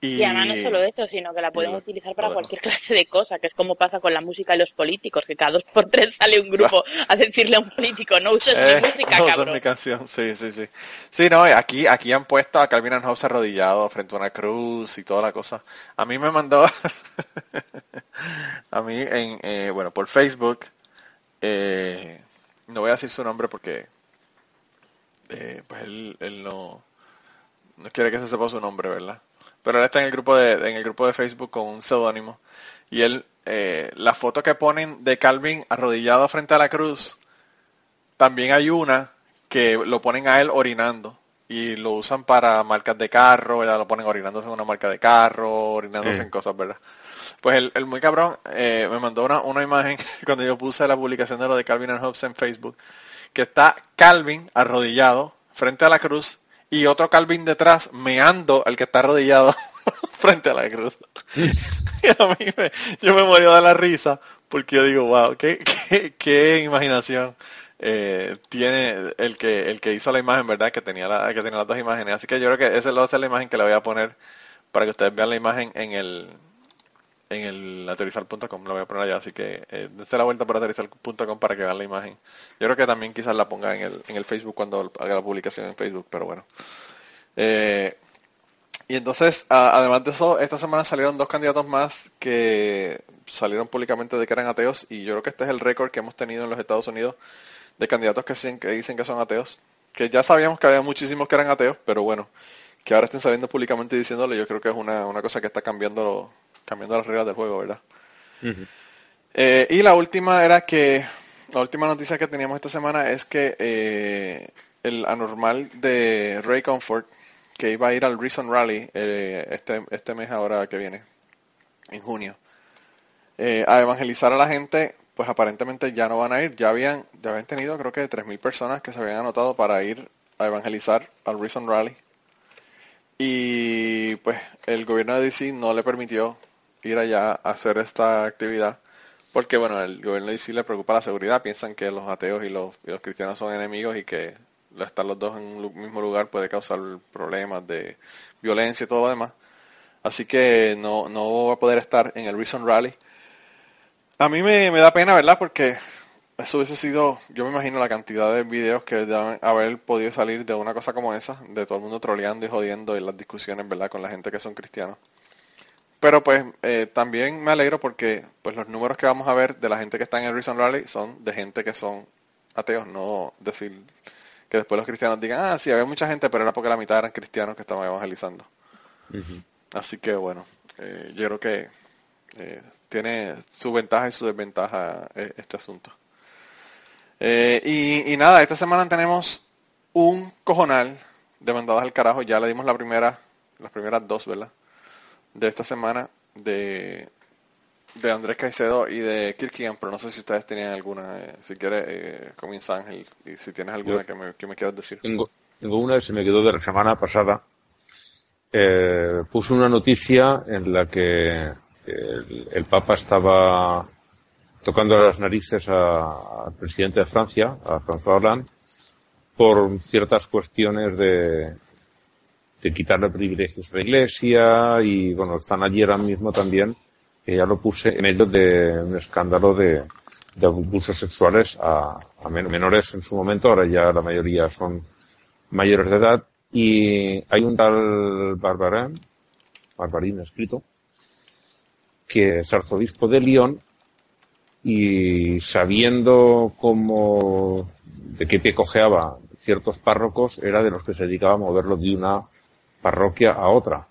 Y, Y además no solo eso, sino que la pueden utilizar para cualquier clase de cosa, que es como pasa con la música y los políticos, que cada dos por tres sale un grupo a decirle a un político, no uses Eh, mi música, no, cabrón. mi canción, sí, sí, sí. Sí, no, aquí, aquí han puesto a Calvin and Hobbes arrodillado frente a una cruz y toda la cosa. A mí me mandó, a mí en, eh, bueno, por Facebook, eh, no voy a decir su nombre porque, eh, pues él, él no, no quiere que se sepa su nombre, ¿verdad? Pero él está en el grupo de, en el grupo de Facebook con un seudónimo y él, eh, la foto que ponen de Calvin arrodillado frente a la cruz, también hay una que lo ponen a él orinando y lo usan para marcas de carro, ¿verdad? Lo ponen orinándose en una marca de carro, orinándose Sí. en cosas, ¿verdad? Pues el, el muy cabrón eh, me mandó una, una imagen cuando yo puse la publicación de lo de Calvin and Hobbes en Facebook, que está Calvin arrodillado frente a la cruz y otro Calvin detrás meando al que está arrodillado frente a la cruz. y a mí me, yo me morí de la risa porque yo digo, wow, qué, qué, qué imaginación eh, tiene el que el que hizo la imagen, ¿verdad? Que tenía la, que tenía las dos imágenes. Así que yo creo que esa va a ser la imagen que le voy a poner para que ustedes vean la imagen en el en el aterrizar.com, la voy a poner allá, así que eh, la vuelta por aterrizar.com para que vean la imagen. Yo creo que también quizás la ponga en el, en el Facebook cuando haga la publicación en Facebook, pero bueno. Eh, y entonces, además de eso, esta semana salieron dos candidatos más que salieron públicamente de que eran ateos y yo creo que este es el récord que hemos tenido en los Estados Unidos de candidatos que dicen que, son ateos. Que ya sabíamos que había muchísimos que eran ateos, pero bueno, que ahora estén saliendo públicamente y diciéndolo, yo creo que es una, una cosa que está cambiando, cambiando las reglas del juego, ¿verdad? Eh, y la última era que, la última noticia que teníamos esta semana es que eh, el anormal de Ray Comfort, que iba a ir al Reason Rally eh, este, este mes ahora que viene, en junio, eh, a evangelizar a la gente, pues aparentemente ya no van a ir. Ya habían, ya habían tenido creo que 3.000 personas que se habían anotado para ir a evangelizar al Reason Rally. Y pues el gobierno de DC no le permitió ir allá a hacer esta actividad porque bueno, el gobierno de DC le preocupa la seguridad, piensan que los ateos y los, y los cristianos son enemigos y que estar los dos en un mismo lugar puede causar problemas de violencia y todo lo demás. Así que no, no va a poder estar en el Reason Rally. A mí me, me da pena, ¿verdad? Porque eso hubiese sido, yo me imagino la cantidad de videos que deben haber podido salir de una cosa como esa, de todo el mundo troleando y jodiendo y las discusiones, ¿verdad? Con la gente que son cristianos. Pero pues eh, también me alegro porque pues los números que vamos a ver de la gente que está en el Reason Rally son de gente que son ateos, no decir que después los cristianos digan, ah, sí, había mucha gente, pero era porque la mitad eran cristianos que estaban evangelizando. Así que bueno, eh, yo creo que eh, tiene su ventaja y su desventaja eh, este asunto. Eh, y, y nada, esta semana tenemos un cojonal de mandadas al carajo. Ya le dimos la primera, las primeras dos, ¿verdad? De esta semana de de Andrés Caicedo y de Kirkigan, pero no sé si ustedes tenían alguna. eh, si quieres, eh, comienza Ángel, y si tienes alguna Yo- que me, que me quieras decir. Tengo, tengo una que se me quedó de la semana pasada. Eh, puse una noticia en la que el, el Papa estaba tocando las narices a- al presidente de Francia, a François Hollande, por ciertas cuestiones de, de quitarle privilegios a la Iglesia y, bueno, están allí ahora mismo también, que ya lo puse en medio de un escándalo de, abusos sexuales a, a men- menores en su momento, ahora ya la mayoría son mayores de edad, y hay un tal Barbarín, Barbarín escrito, que es arzobispo de Lyon, y sabiendo cómo, de qué pie cojeaba ciertos párrocos, era de los que se dedicaba a moverlo de una parroquia a otra.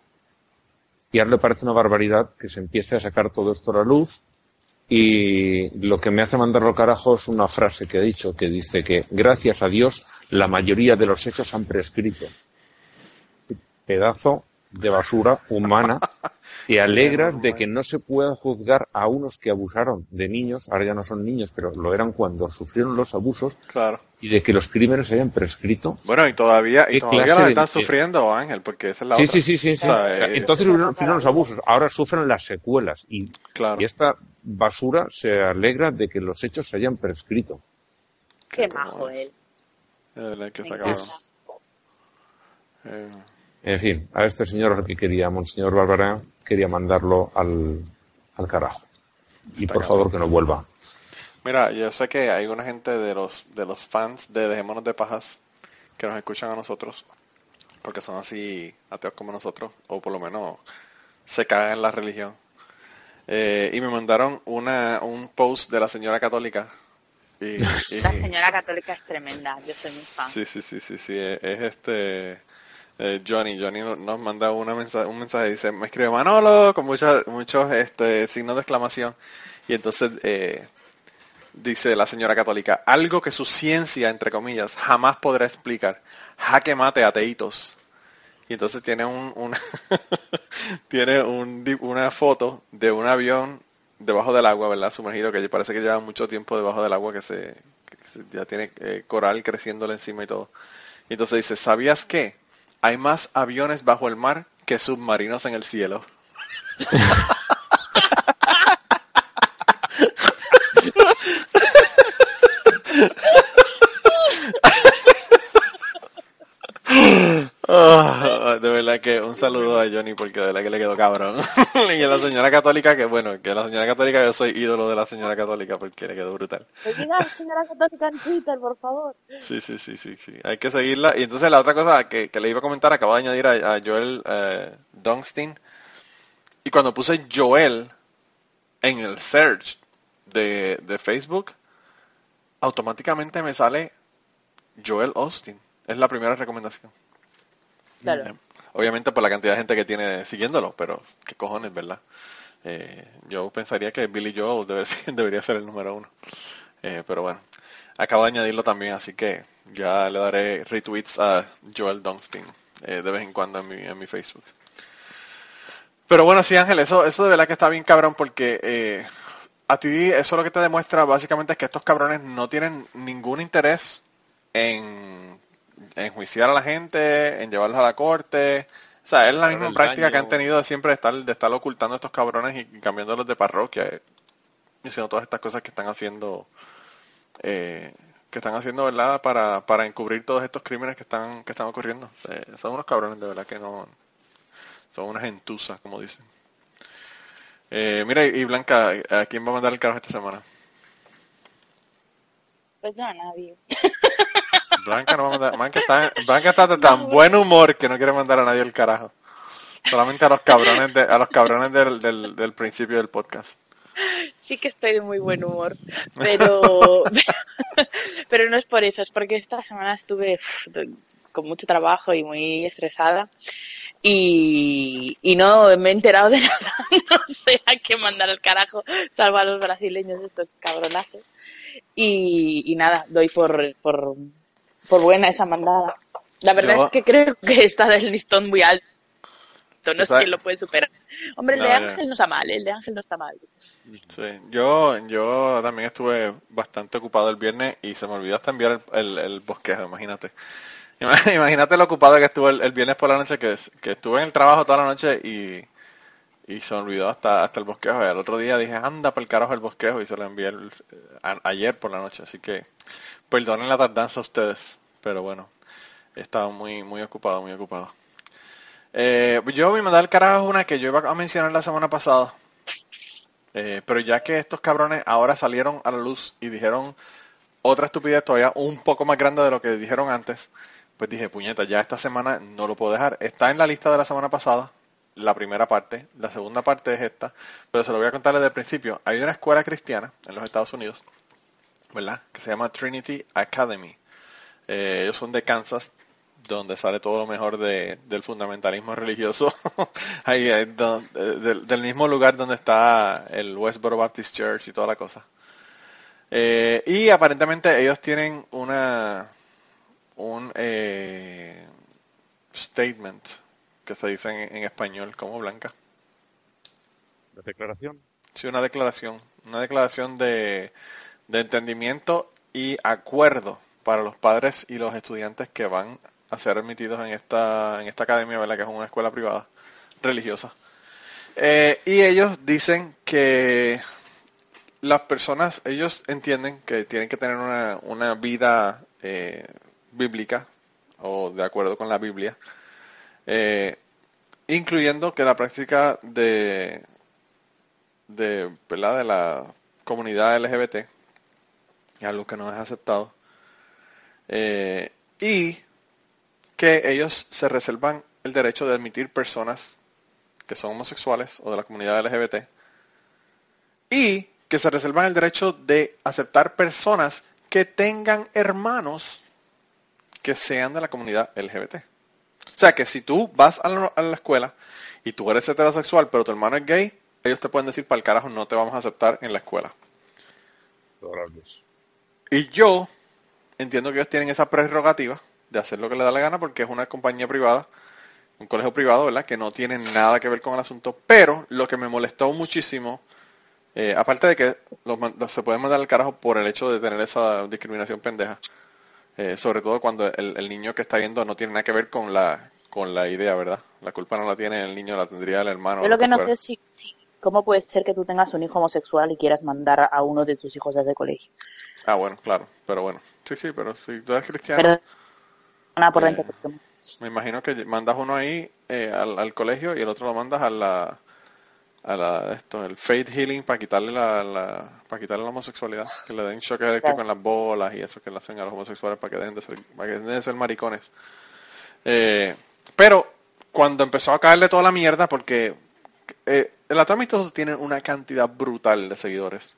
Y a él le parece una barbaridad que se empiece a sacar todo esto a la luz, y lo que me hace mandarlo carajo es una frase que ha dicho, que dice que gracias a Dios la mayoría de los hechos han prescrito. Pedazo de basura humana. Te alegras de que no se pueda juzgar a unos que abusaron de niños, ahora ya no son niños, pero lo eran cuando sufrieron los abusos, Claro. y de que los crímenes se hayan prescrito. Bueno, y todavía, y ¿Qué todavía están de- sufriendo, Ángel, porque esa es la Sí, otra. sí, sí, sí, sí. O sea, O sea, eh, entonces hubieron, los abusos, ahora sufren las secuelas y, Claro. y esta basura se alegra de que los hechos se hayan prescrito. Qué majo él. Verdad que está cabrón. Eh, En fin, a este señor que quería, Monseñor Barbará, quería mandarlo al, al carajo. Y Está por cabrón. favor que no vuelva. Mira, yo sé que hay una gente de los de los fans de Dejémonos de Pajas que nos escuchan a nosotros porque son así ateos como nosotros o por lo menos se cagan en la religión. Eh, y me mandaron una un post de la señora católica y, y- La señora católica es tremenda, yo soy muy fan. sí sí sí sí sí es, es este eh, Johnny Johnny no- nos manda una mensaje, un mensaje dice me escribe Manolo con muchas muchos este signos de exclamación y entonces eh, dice la señora católica, algo que su ciencia, entre comillas, jamás podrá explicar. Jaque mate, ateitos. Y entonces tiene un, una, tiene un, una foto de un avión debajo del agua, ¿verdad? Sumergido, que parece que lleva mucho tiempo debajo del agua, que se, que se- ya tiene eh, coral creciéndole encima y todo. Y entonces dice, ¿sabías qué? Hay más aviones bajo el mar que submarinos en el cielo. Ah, de verdad que un saludo a Johnny porque de verdad que le quedó cabrón. y a la señora católica que bueno, que la señora católica yo soy ídolo de la señora católica porque le quedó brutal. Oiga, señora católica en Twitter, por favor. Sí, sí, sí, sí, sí. Hay que seguirla. Y entonces la otra cosa que, que le iba a comentar, acabo de añadir a, a Joel eh. Y cuando puse Joel en el search de, de Facebook, automáticamente me sale Joel Austin. Es la primera recomendación. Claro. Obviamente por la cantidad de gente que tiene siguiéndolo, pero qué cojones, ¿verdad? Eh, yo pensaría que Billy Joel debería ser el número uno. Eh, pero bueno, acabo de añadirlo también, así que ya le daré retweets a Joel Dunstein eh, de vez en cuando en mi, en mi Facebook. Pero bueno, sí, Ángel, eso, eso de verdad que está bien cabrón porque eh, a ti eso lo que te demuestra básicamente es que estos cabrones no tienen ningún interés en enjuiciar a la gente, en llevarlos a la corte. O sea, es la misma práctica que han tenido de siempre de estar, de estar ocultando a estos cabrones y cambiándolos de parroquia. eh, y haciendo todas estas cosas que están haciendo, eh, que están haciendo, ¿verdad? Para, para encubrir todos estos crímenes que están, que están ocurriendo. Eh, son unos cabrones de verdad que no, son unas gentusas, como dicen. Eh, mira, y Blanca, ¿a quién va a mandar el carajo esta semana? Pues no, a nadie. Blanca no va a mandar, Blanca está, Blanca está de tan buen humor que no quiere mandar a nadie el carajo. Solamente a los cabrones de, a los cabrones del, del, del principio del podcast. Sí que estoy de muy buen humor, pero pero no es por eso, es porque esta semana estuve con mucho trabajo y muy estresada y, y no me he enterado de nada, no sé a qué mandar al carajo, salvo a los brasileños estos cabronazos. Y, y nada, doy por, por, por buena esa mandada. La verdad Yo- es que creo que está del listón muy alto, no sé quién lo puede superar. Hombre, el No, de ya. Ángel no está mal, el de Ángel no está mal. Sí, yo, yo también estuve bastante ocupado el viernes y se me olvidó hasta enviar el, el, el bosquejo, imagínate. Ima- Imagínate lo ocupado que estuve el, el viernes por la noche, que, que estuve en el trabajo toda la noche y, y se me olvidó hasta, hasta el bosquejo. Y al otro día dije, anda para el carajo el bosquejo y se lo envié el- a- ayer por la noche. Así que perdonen la tardanza a ustedes, pero bueno, estaba muy, muy ocupado, muy ocupado. Eh, yo me mandé al carajo una que yo iba a mencionar la semana pasada. Eh, pero ya que estos cabrones ahora salieron a la luz y dijeron otra estupidez todavía un poco más grande de lo que dijeron antes, pues dije, puñeta, ya esta semana no lo puedo dejar. Está en la lista de la semana pasada, la primera parte, la segunda parte es esta, pero se lo voy a contar desde el principio. Hay una escuela cristiana en los Estados Unidos, ¿verdad? Que se llama Trinity Academy. Eh, ellos son de Kansas, donde sale todo lo mejor de- del fundamentalismo religioso. Ahí, eh, del, del mismo lugar donde está el Westboro Baptist Church y toda la cosa. Eh, y aparentemente ellos tienen una un eh, statement que se dice en, en español como blanca. La declaración. Sí, una declaración, una declaración de, de entendimiento y acuerdo para los padres y los estudiantes que van a ser admitidos en esta, en esta academia, ¿verdad? Que es una escuela privada religiosa. Eh, y ellos dicen que las personas, ellos entienden que tienen que tener una, una vida eh, bíblica o de acuerdo con la Biblia, eh, incluyendo que la práctica de, de, ¿verdad? de la comunidad LGBT algo que no es aceptado eh, y que ellos se reservan el derecho de admitir personas que son homosexuales o de la comunidad LGBT y que se reservan el derecho de aceptar personas que tengan hermanos que sean de la comunidad LGBT. O sea que si tú vas a la, escuela y tú eres heterosexual pero tu hermano es gay, ellos te pueden decir para el carajo no te vamos a aceptar en la escuela. Dos. Y yo entiendo que ellos tienen esa prerrogativa de hacer lo que les da la gana porque es una compañía privada, un colegio privado, ¿verdad? Que no tiene nada que ver con el asunto. Pero lo que me molestó muchísimo, eh, aparte de que los, se pueden mandar al carajo por el hecho de tener esa discriminación pendeja, eh, sobre todo cuando el, el niño que está viendo no tiene nada que ver con la con la idea, ¿verdad? La culpa no la tiene el niño, la tendría el hermano. Yo lo que no fuera. sé si- cómo puede ser que tú tengas un hijo homosexual y quieras mandar a uno de tus hijos a ese colegio. Ah, bueno, claro, pero bueno. Sí, sí, pero si tú eres cristiano... Pero nada por la Eh. Me imagino que mandas uno ahí eh, al, al colegio y el otro lo mandas a la a la esto el faith healing para quitarle la, la para quitarle la homosexualidad, que le den choque eléctrico Claro. en las bolas y eso que le hacen a los homosexuales para que dejen de ser para que dejen de ser maricones. Eh, pero cuando empezó a caerle toda la mierda porque eh, el Atomistoso tiene una cantidad brutal de seguidores.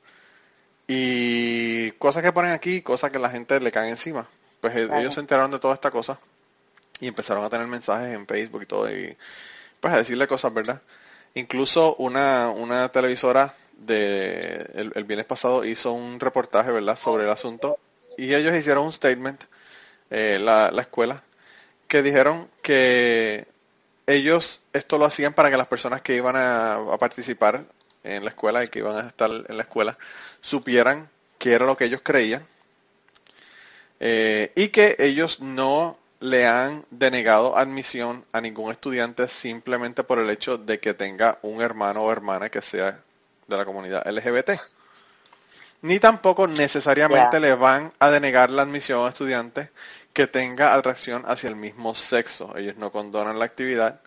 Y cosas que ponen aquí, cosas que la gente le cae encima. Pues eh, Claro. ellos se enteraron de toda esta cosa y empezaron a tener mensajes en Facebook y todo y pues a decirle cosas, ¿verdad? Incluso una, una televisora de el, el viernes pasado hizo un reportaje, ¿verdad? Sobre el asunto y ellos hicieron un statement, eh, la, la escuela, que dijeron que ellos esto lo hacían para que las personas que iban a, participar en la escuela y que iban a estar en la escuela supieran qué era lo que ellos creían eh, y que ellos no le han denegado admisión a ningún estudiante simplemente por el hecho de que tenga un hermano o hermana que sea de la comunidad LGBT. Ni tampoco necesariamente Ya. le van a denegar la admisión a estudiantes que tenga atracción hacia el mismo sexo. Ellos no condonan la actividad,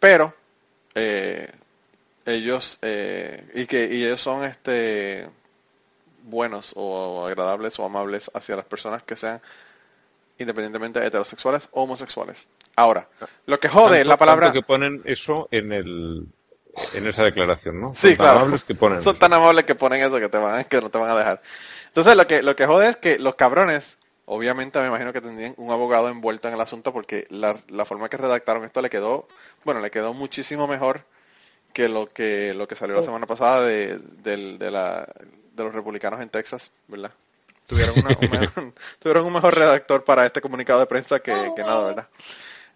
pero eh, ellos eh, y que y ellos son este buenos o agradables o amables hacia las personas que sean independientemente heterosexuales o homosexuales. Ahora, lo que jode Tanto- la palabra que ponen eso en el en esa declaración, ¿no? Sí, Son tan claro. amables que ponen Son eso. tan amables que ponen eso que te van, que no te van a dejar. Entonces lo que, lo que jode es que los cabrones, obviamente me imagino que tendrían un abogado envuelto en el asunto porque la, la forma que redactaron esto le quedó, bueno, le quedó muchísimo mejor que lo que, lo que salió la semana pasada de, del- de, la, de los republicanos en Texas, ¿verdad? Tuvieron, una- un, mejor, tuvieron un mejor redactor para este comunicado de prensa que, que nada, ¿verdad?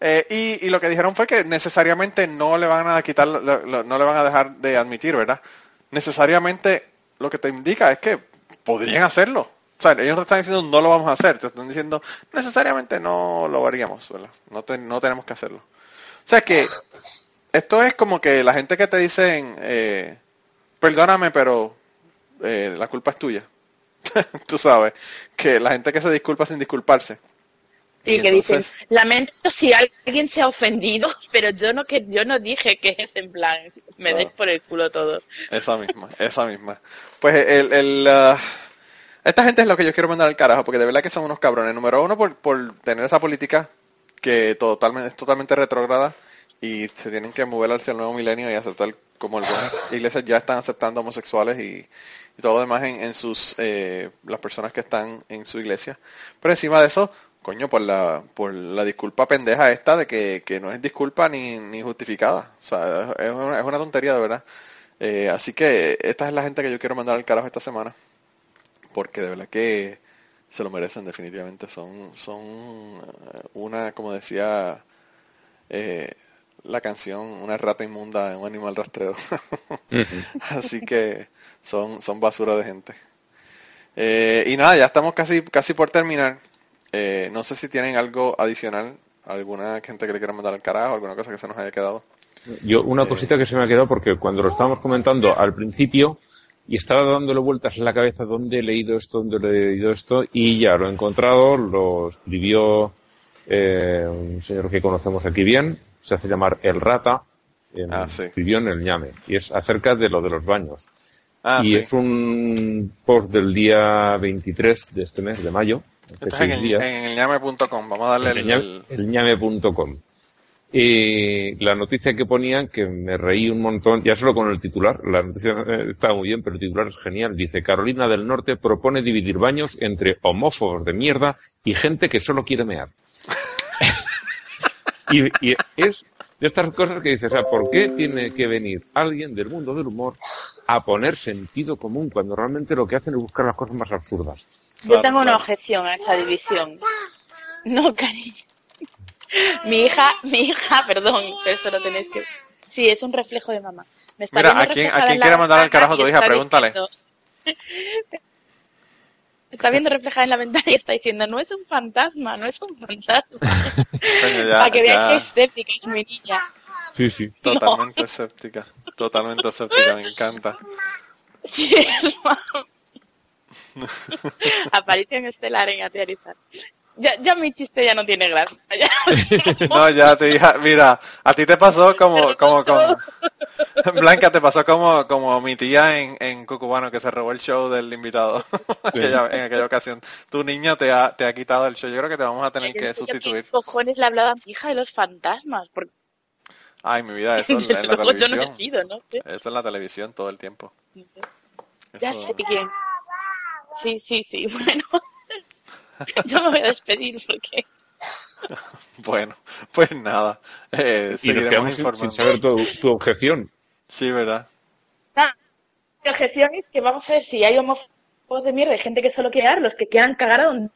Eh, y, lo que dijeron fue que necesariamente no le van a quitar, no le van a dejar de admitir, ¿verdad? Necesariamente lo que te indica es que podrían hacerlo. O sea, ellos no están diciendo no lo vamos a hacer, te están diciendo necesariamente no lo haríamos, ¿verdad? No tenemos que hacerlo. O sea que esto es como que la gente que te dicen, eh, perdóname, pero eh, la culpa es tuya. Tú sabes, que la gente que se disculpa sin disculparse. Sí, Y que dicen, lamento si alguien se ha ofendido, pero yo no que yo no dije que es en plan, me Claro. dais por el culo todo. Esa misma, esa misma. Pues el, el, ah, esta gente es lo que yo quiero mandar al carajo, porque de verdad que son unos cabrones. Número uno, por, por tener esa política que totalmente, es totalmente retrógrada y se tienen que mover hacia el nuevo milenio y aceptar como algunas iglesias ya están aceptando homosexuales y, y todo lo demás en, en sus, eh, las personas que están en su iglesia. Pero encima de eso, coño, por la, por la disculpa pendeja esta de que, que no es disculpa ni, ni justificada. O sea, es una, es una tontería de verdad. Eh, así que esta es la gente que yo quiero mandar al carajo esta semana. Porque de verdad que se lo merecen definitivamente. Son, son eh, una, como decía eh, la canción, una rata inmunda, un animal rastrero. Así que son, son basura de gente. Eh, y nada, ya estamos casi, casi por terminar. Eh, no sé si tienen algo adicional, alguna gente que le quiera mandar al carajo, alguna cosa que se nos haya quedado. Yo, una cosita que se me ha quedado porque cuando lo estábamos comentando al principio y estaba dándole vueltas en la cabeza dónde he leído esto, dónde he leído esto y ya lo he encontrado, lo escribió eh, un señor que conocemos aquí bien, se hace llamar El Rata, en- Ah, sí. escribió en el ñame y es acerca de lo de los baños. Ah, y sí. es un post del día 23 de este mes de mayo, en días en ñame.com. Vamos a darle el, el, ñame.com. Y la noticia que ponían, que me reí un montón, ya solo con el titular, la noticia eh, está muy bien, pero el titular es genial. Dice, Carolina del Norte propone dividir baños entre homófobos de mierda y gente que solo quiere mear. y, y es de estas cosas que dices, o sea, ¿por qué tiene que venir alguien del mundo del humor a poner sentido común cuando realmente lo que hacen es buscar las cosas más absurdas? Claro, Yo tengo una objeción a esa división. No, cariño. Mi hija, mi hija, perdón, pero esto lo tenéis que... Sí, es un reflejo de mamá. Me está Mira, ¿a quién- a quiere mandar al carajo a tu hija? está Pregúntale. diciendo- Está viendo reflejada en la ventana y está diciendo, no es un fantasma, no es un fantasma. Para que vean que escéptica es mi niña. Sí, sí. Totalmente escéptica. Totalmente escéptica, me encanta. Sí, es mami. Aparición estelar en aterrizar. Ya, ya mi chiste ya no tiene gracia. Ya. No, ya te dije, mira, a ti te pasó como, como, como, Blanca, te pasó como, como mi tía en, en Cucubano que se robó el show del invitado aquella- en aquella ocasión. Tu niño te ha, te ha quitado el show. Yo creo que te vamos a tener que sustituir. ¿Qué cojones le hablaba a mi hija de los fantasmas? Porque Ay, mi vida, eso en, en la luego yo no he televisión. sido, ¿no? Eso en la televisión todo el tiempo. Ya Eso- sé quién. Sí, sí, sí, bueno. Yo me voy a despedir porque... Bueno, pues nada. Eh, Y nos seguiremos quedamos sin, saber tu, tu objeción. Sí, ¿verdad? Ah, mi objeción es que vamos a ver si hay homófobos de mierda y gente que solo quiere dar, los que quieran cagar a donde...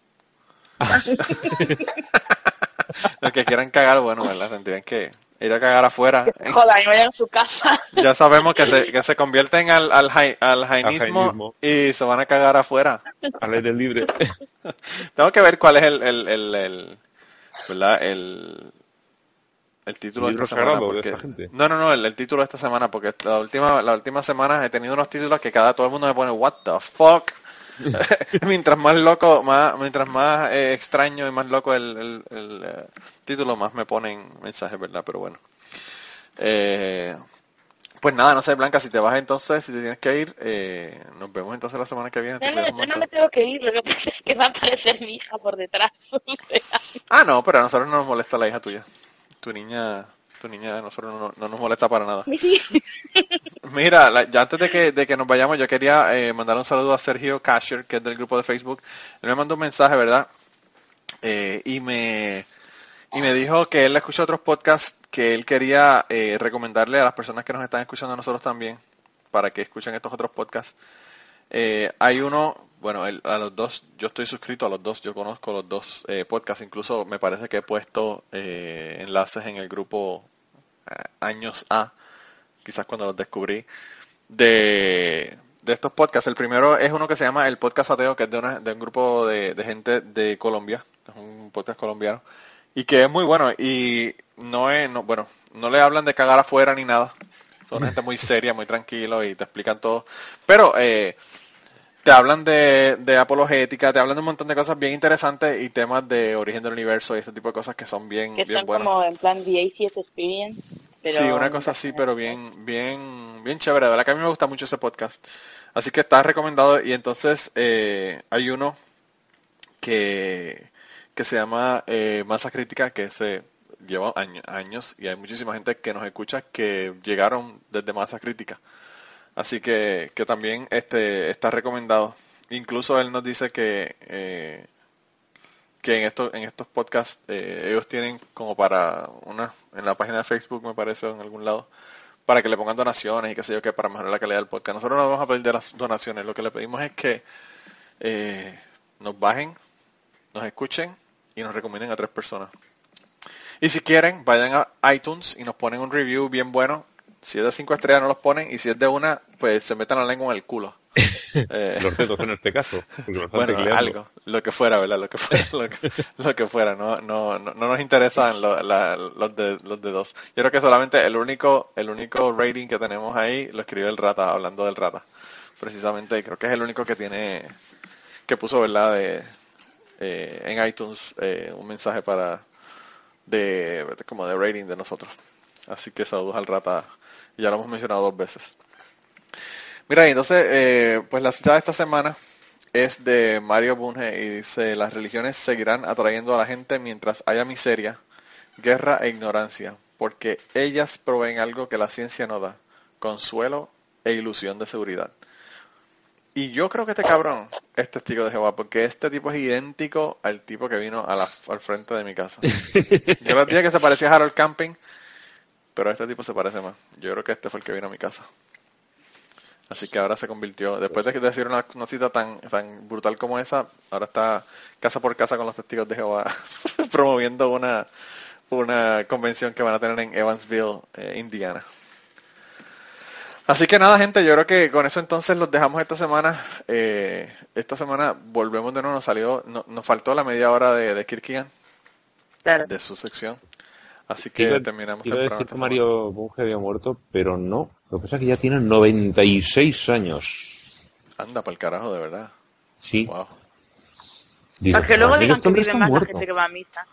Los que quieran cagar, bueno, ¿verdad? Tendrían que ir a cagar afuera. Que se jodan y vayan a su casa. Ya sabemos que se, que se convierten al, al, jai- al jainismo jainismo. y se van a cagar afuera. Al aire libre. Tengo que ver cuál es el, el, el, el- ¿verdad? El, el título El de esta semana. de porque- esta gente. No, no, no, el, el título de esta semana, porque la última, la última semana he tenido unos títulos que cada todo el mundo me pone what the fuck. mientras más loco, más, mientras más eh, extraño y más loco el, el, el, eh, título, más me ponen mensajes, ¿verdad? Pero bueno. Eh, pues nada, no sé, Blanca, si te vas entonces, si te tienes que ir, eh, nos vemos entonces la semana que viene. No, no, cuidas un yo no me tengo que ir, lo que pasa es que va a aparecer mi hija por detrás. Ah, no, pero a nosotros no nos molesta la hija tuya. Tu niña, tu niña a nosotros no, no nos molesta para nada. sí. Mira, la- ya antes de que, de que nos vayamos, yo quería eh, mandar un saludo a Sergio Casher, que es del grupo de Facebook. Él me mandó un mensaje, ¿verdad? Eh, y me y me dijo que él escucha otros podcasts que él quería eh, recomendarle a las personas que nos están escuchando a nosotros también, para que escuchen estos otros podcasts. Eh, hay uno, bueno, el- a los dos, yo estoy suscrito a los dos, yo conozco los dos eh, podcasts, incluso me parece que he puesto eh, enlaces en el grupo eh, Años A, quizás cuando los descubrí, de, de estos podcasts. El primero es uno que se llama El Podcast Ateo, que es de, una- de un grupo de, de gente de Colombia, es un podcast colombiano, y que es muy bueno, y no es, no, bueno, no le hablan de cagar afuera ni nada, son gente muy seria, muy tranquilo y te explican todo, pero eh, te hablan de, de apologética, te hablan de un montón de cosas bien interesantes y temas de origen del universo y este tipo de cosas que son bien, Que bien son buenas. como en plan The Atheist Experience. Pero Sí, una cosa así, pero bien, bien, bien chévere. De verdad que a mí me gusta mucho ese podcast. Así que está recomendado. Y entonces eh, hay uno que, que se llama eh, Masa Crítica, que se lleva año- años y hay muchísima gente que nos escucha que llegaron desde Masa Crítica. Así que, que también este está recomendado. Incluso él nos dice que eh, que en estos en estos podcasts eh, ellos tienen como para una en la página de Facebook me parece en algún lado para que le pongan donaciones y qué sé yo que para mejorar la calidad del podcast nosotros no vamos a pedir las donaciones lo que le pedimos es que eh, nos bajen nos escuchen y nos recomienden a tres personas y si quieren vayan a iTunes y nos ponen un review bien bueno si es de cinco estrellas no los ponen y si es de una pues se metan la lengua en el culo Eh, Los dedos en este caso. bueno, algo, lo que fuera, ¿verdad? Lo que fuera, lo que, lo que fuera, no, no, no, no nos interesan lo- la- los de los de dos. Yo creo que solamente el único, el único rating que tenemos ahí lo escribió el rata, hablando del rata. Precisamente, y creo que es el único que tiene, que puso, ¿verdad? De, eh, en iTunes eh, un mensaje para, de, como de rating de nosotros. Así que saludos al rata, ya lo hemos mencionado dos veces. Mira, entonces, eh, pues la cita de esta semana es de Mario Bunge y dice, las religiones seguirán atrayendo a la gente mientras haya miseria, guerra e ignorancia, porque ellas proveen algo que la ciencia no da, consuelo e ilusión de seguridad. Y yo creo que este cabrón es testigo de Jehová, porque este tipo es idéntico al tipo que vino a la- al frente de mi casa. Yo les dije que se parecía a Harold Camping, pero este tipo se parece más. Yo creo que este fue el que vino a mi casa. Así que ahora se convirtió, después de decir una, una cita tan, tan brutal como esa, ahora está casa por casa con los testigos de Jehová promoviendo una, una convención que van a tener en Evansville, eh, Indiana. Así que nada, gente, yo creo que con eso entonces los dejamos esta semana. Eh, esta semana volvemos de nuevo, nos salió, no- nos faltó la media hora de, de Kirkian, Claro. de su sección. Así que terminamos temprano decir que Mario Bunge había muerto, pero no. Lo que pasa es que ya tiene 96 años. Anda, para el carajo, de verdad. Sí. Wow. Digo, Para que luego "Joder, digan este que hombre vive está más la muerto". gente que va a misa.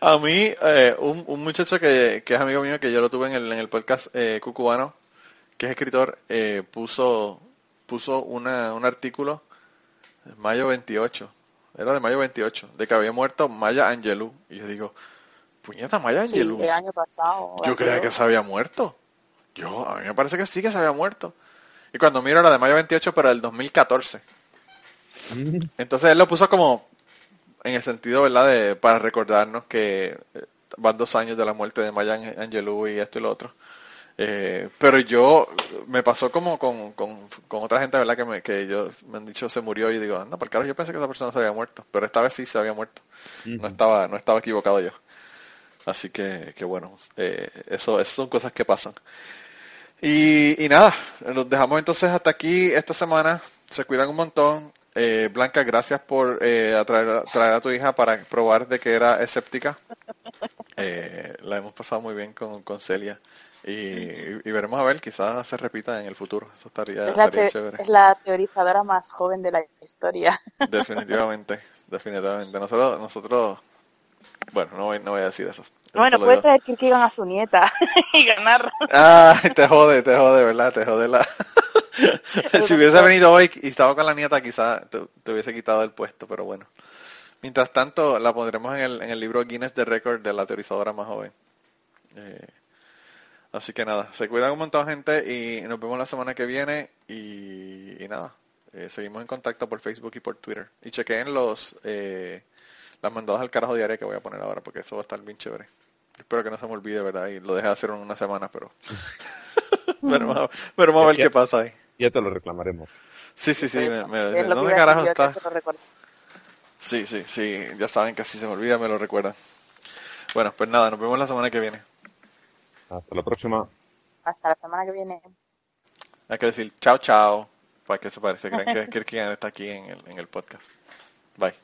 A mí, eh, un, un muchacho que, que es amigo mío, que yo lo tuve en el, en el podcast eh, cucubano, que es escritor, eh, puso puso una, un artículo, mayo 28, era de mayo 28, de que había muerto Maya Angelou. Y yo digo, puñeta, Maya Sí, Angelou. el año pasado. Yo creía que se había muerto. Yo, a mí me parece que sí que se había muerto. Y cuando miro era de mayo 28, pero del 2014. Mm, Entonces él lo puso como en el sentido, ¿verdad? De, para recordarnos que eh, van dos años de la muerte de Maya Ange- Angelou y esto y lo otro. Eh, pero yo, me pasó como con, con, con otra gente, ¿verdad? Que, me, que ellos me han dicho se murió y yo digo, anda, por carajo, yo pensé que esa persona se había muerto. Pero esta vez sí se había muerto. No estaba, no estaba equivocado yo. Así que, que bueno, eh, eso, eso son cosas que pasan. Y, y nada, los dejamos entonces hasta aquí esta semana. Se cuidan un montón. Eh, Blanca, gracias por eh, atraer, traer a tu hija para probar de que era escéptica. Eh, la hemos pasado muy bien con, con Celia. Y, y veremos a ver, quizás se repita en el futuro. Eso estaría, Es la, estaría chévere. es la teorizadora más joven de la historia. Definitivamente, definitivamente. Nosotros, nosotros, bueno, no voy, no voy a decir eso. Bueno, puede traer Kierkegaard a su nieta y ganar. Ah, te jode, te jode, ¿verdad? Te jode la... si hubiese venido hoy y estaba con la nieta, quizá te, te hubiese quitado el puesto, pero bueno. Mientras tanto, la pondremos en el, en el libro Guinness de Record de la teorizadora más joven. Eh, así que nada, se cuidan un montón gente y nos vemos la semana que viene y, y nada, eh, seguimos en contacto por Facebook y por Twitter. Y chequeen los, eh, las mandadas al carajo diaria que voy a poner ahora porque eso va a estar bien chévere. Espero que no se me olvide, ¿verdad? Y lo deje de hacer en una semana, pero... pero, vamos- pero vamos a ver qué pasa ahí. Ya te lo reclamaremos. Sí, sí, sí. Me, me- ¿Dónde carajo está? Sí, sí, sí. Ya saben que si se me olvida me lo recuerdan. Bueno, pues nada, nos vemos la semana que viene. Hasta la próxima. Hasta la semana que viene. Hay que decir chao, chao. Para que se parece. Creen que Kirkian está aquí en el, en el podcast. Bye.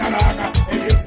essa loca, ele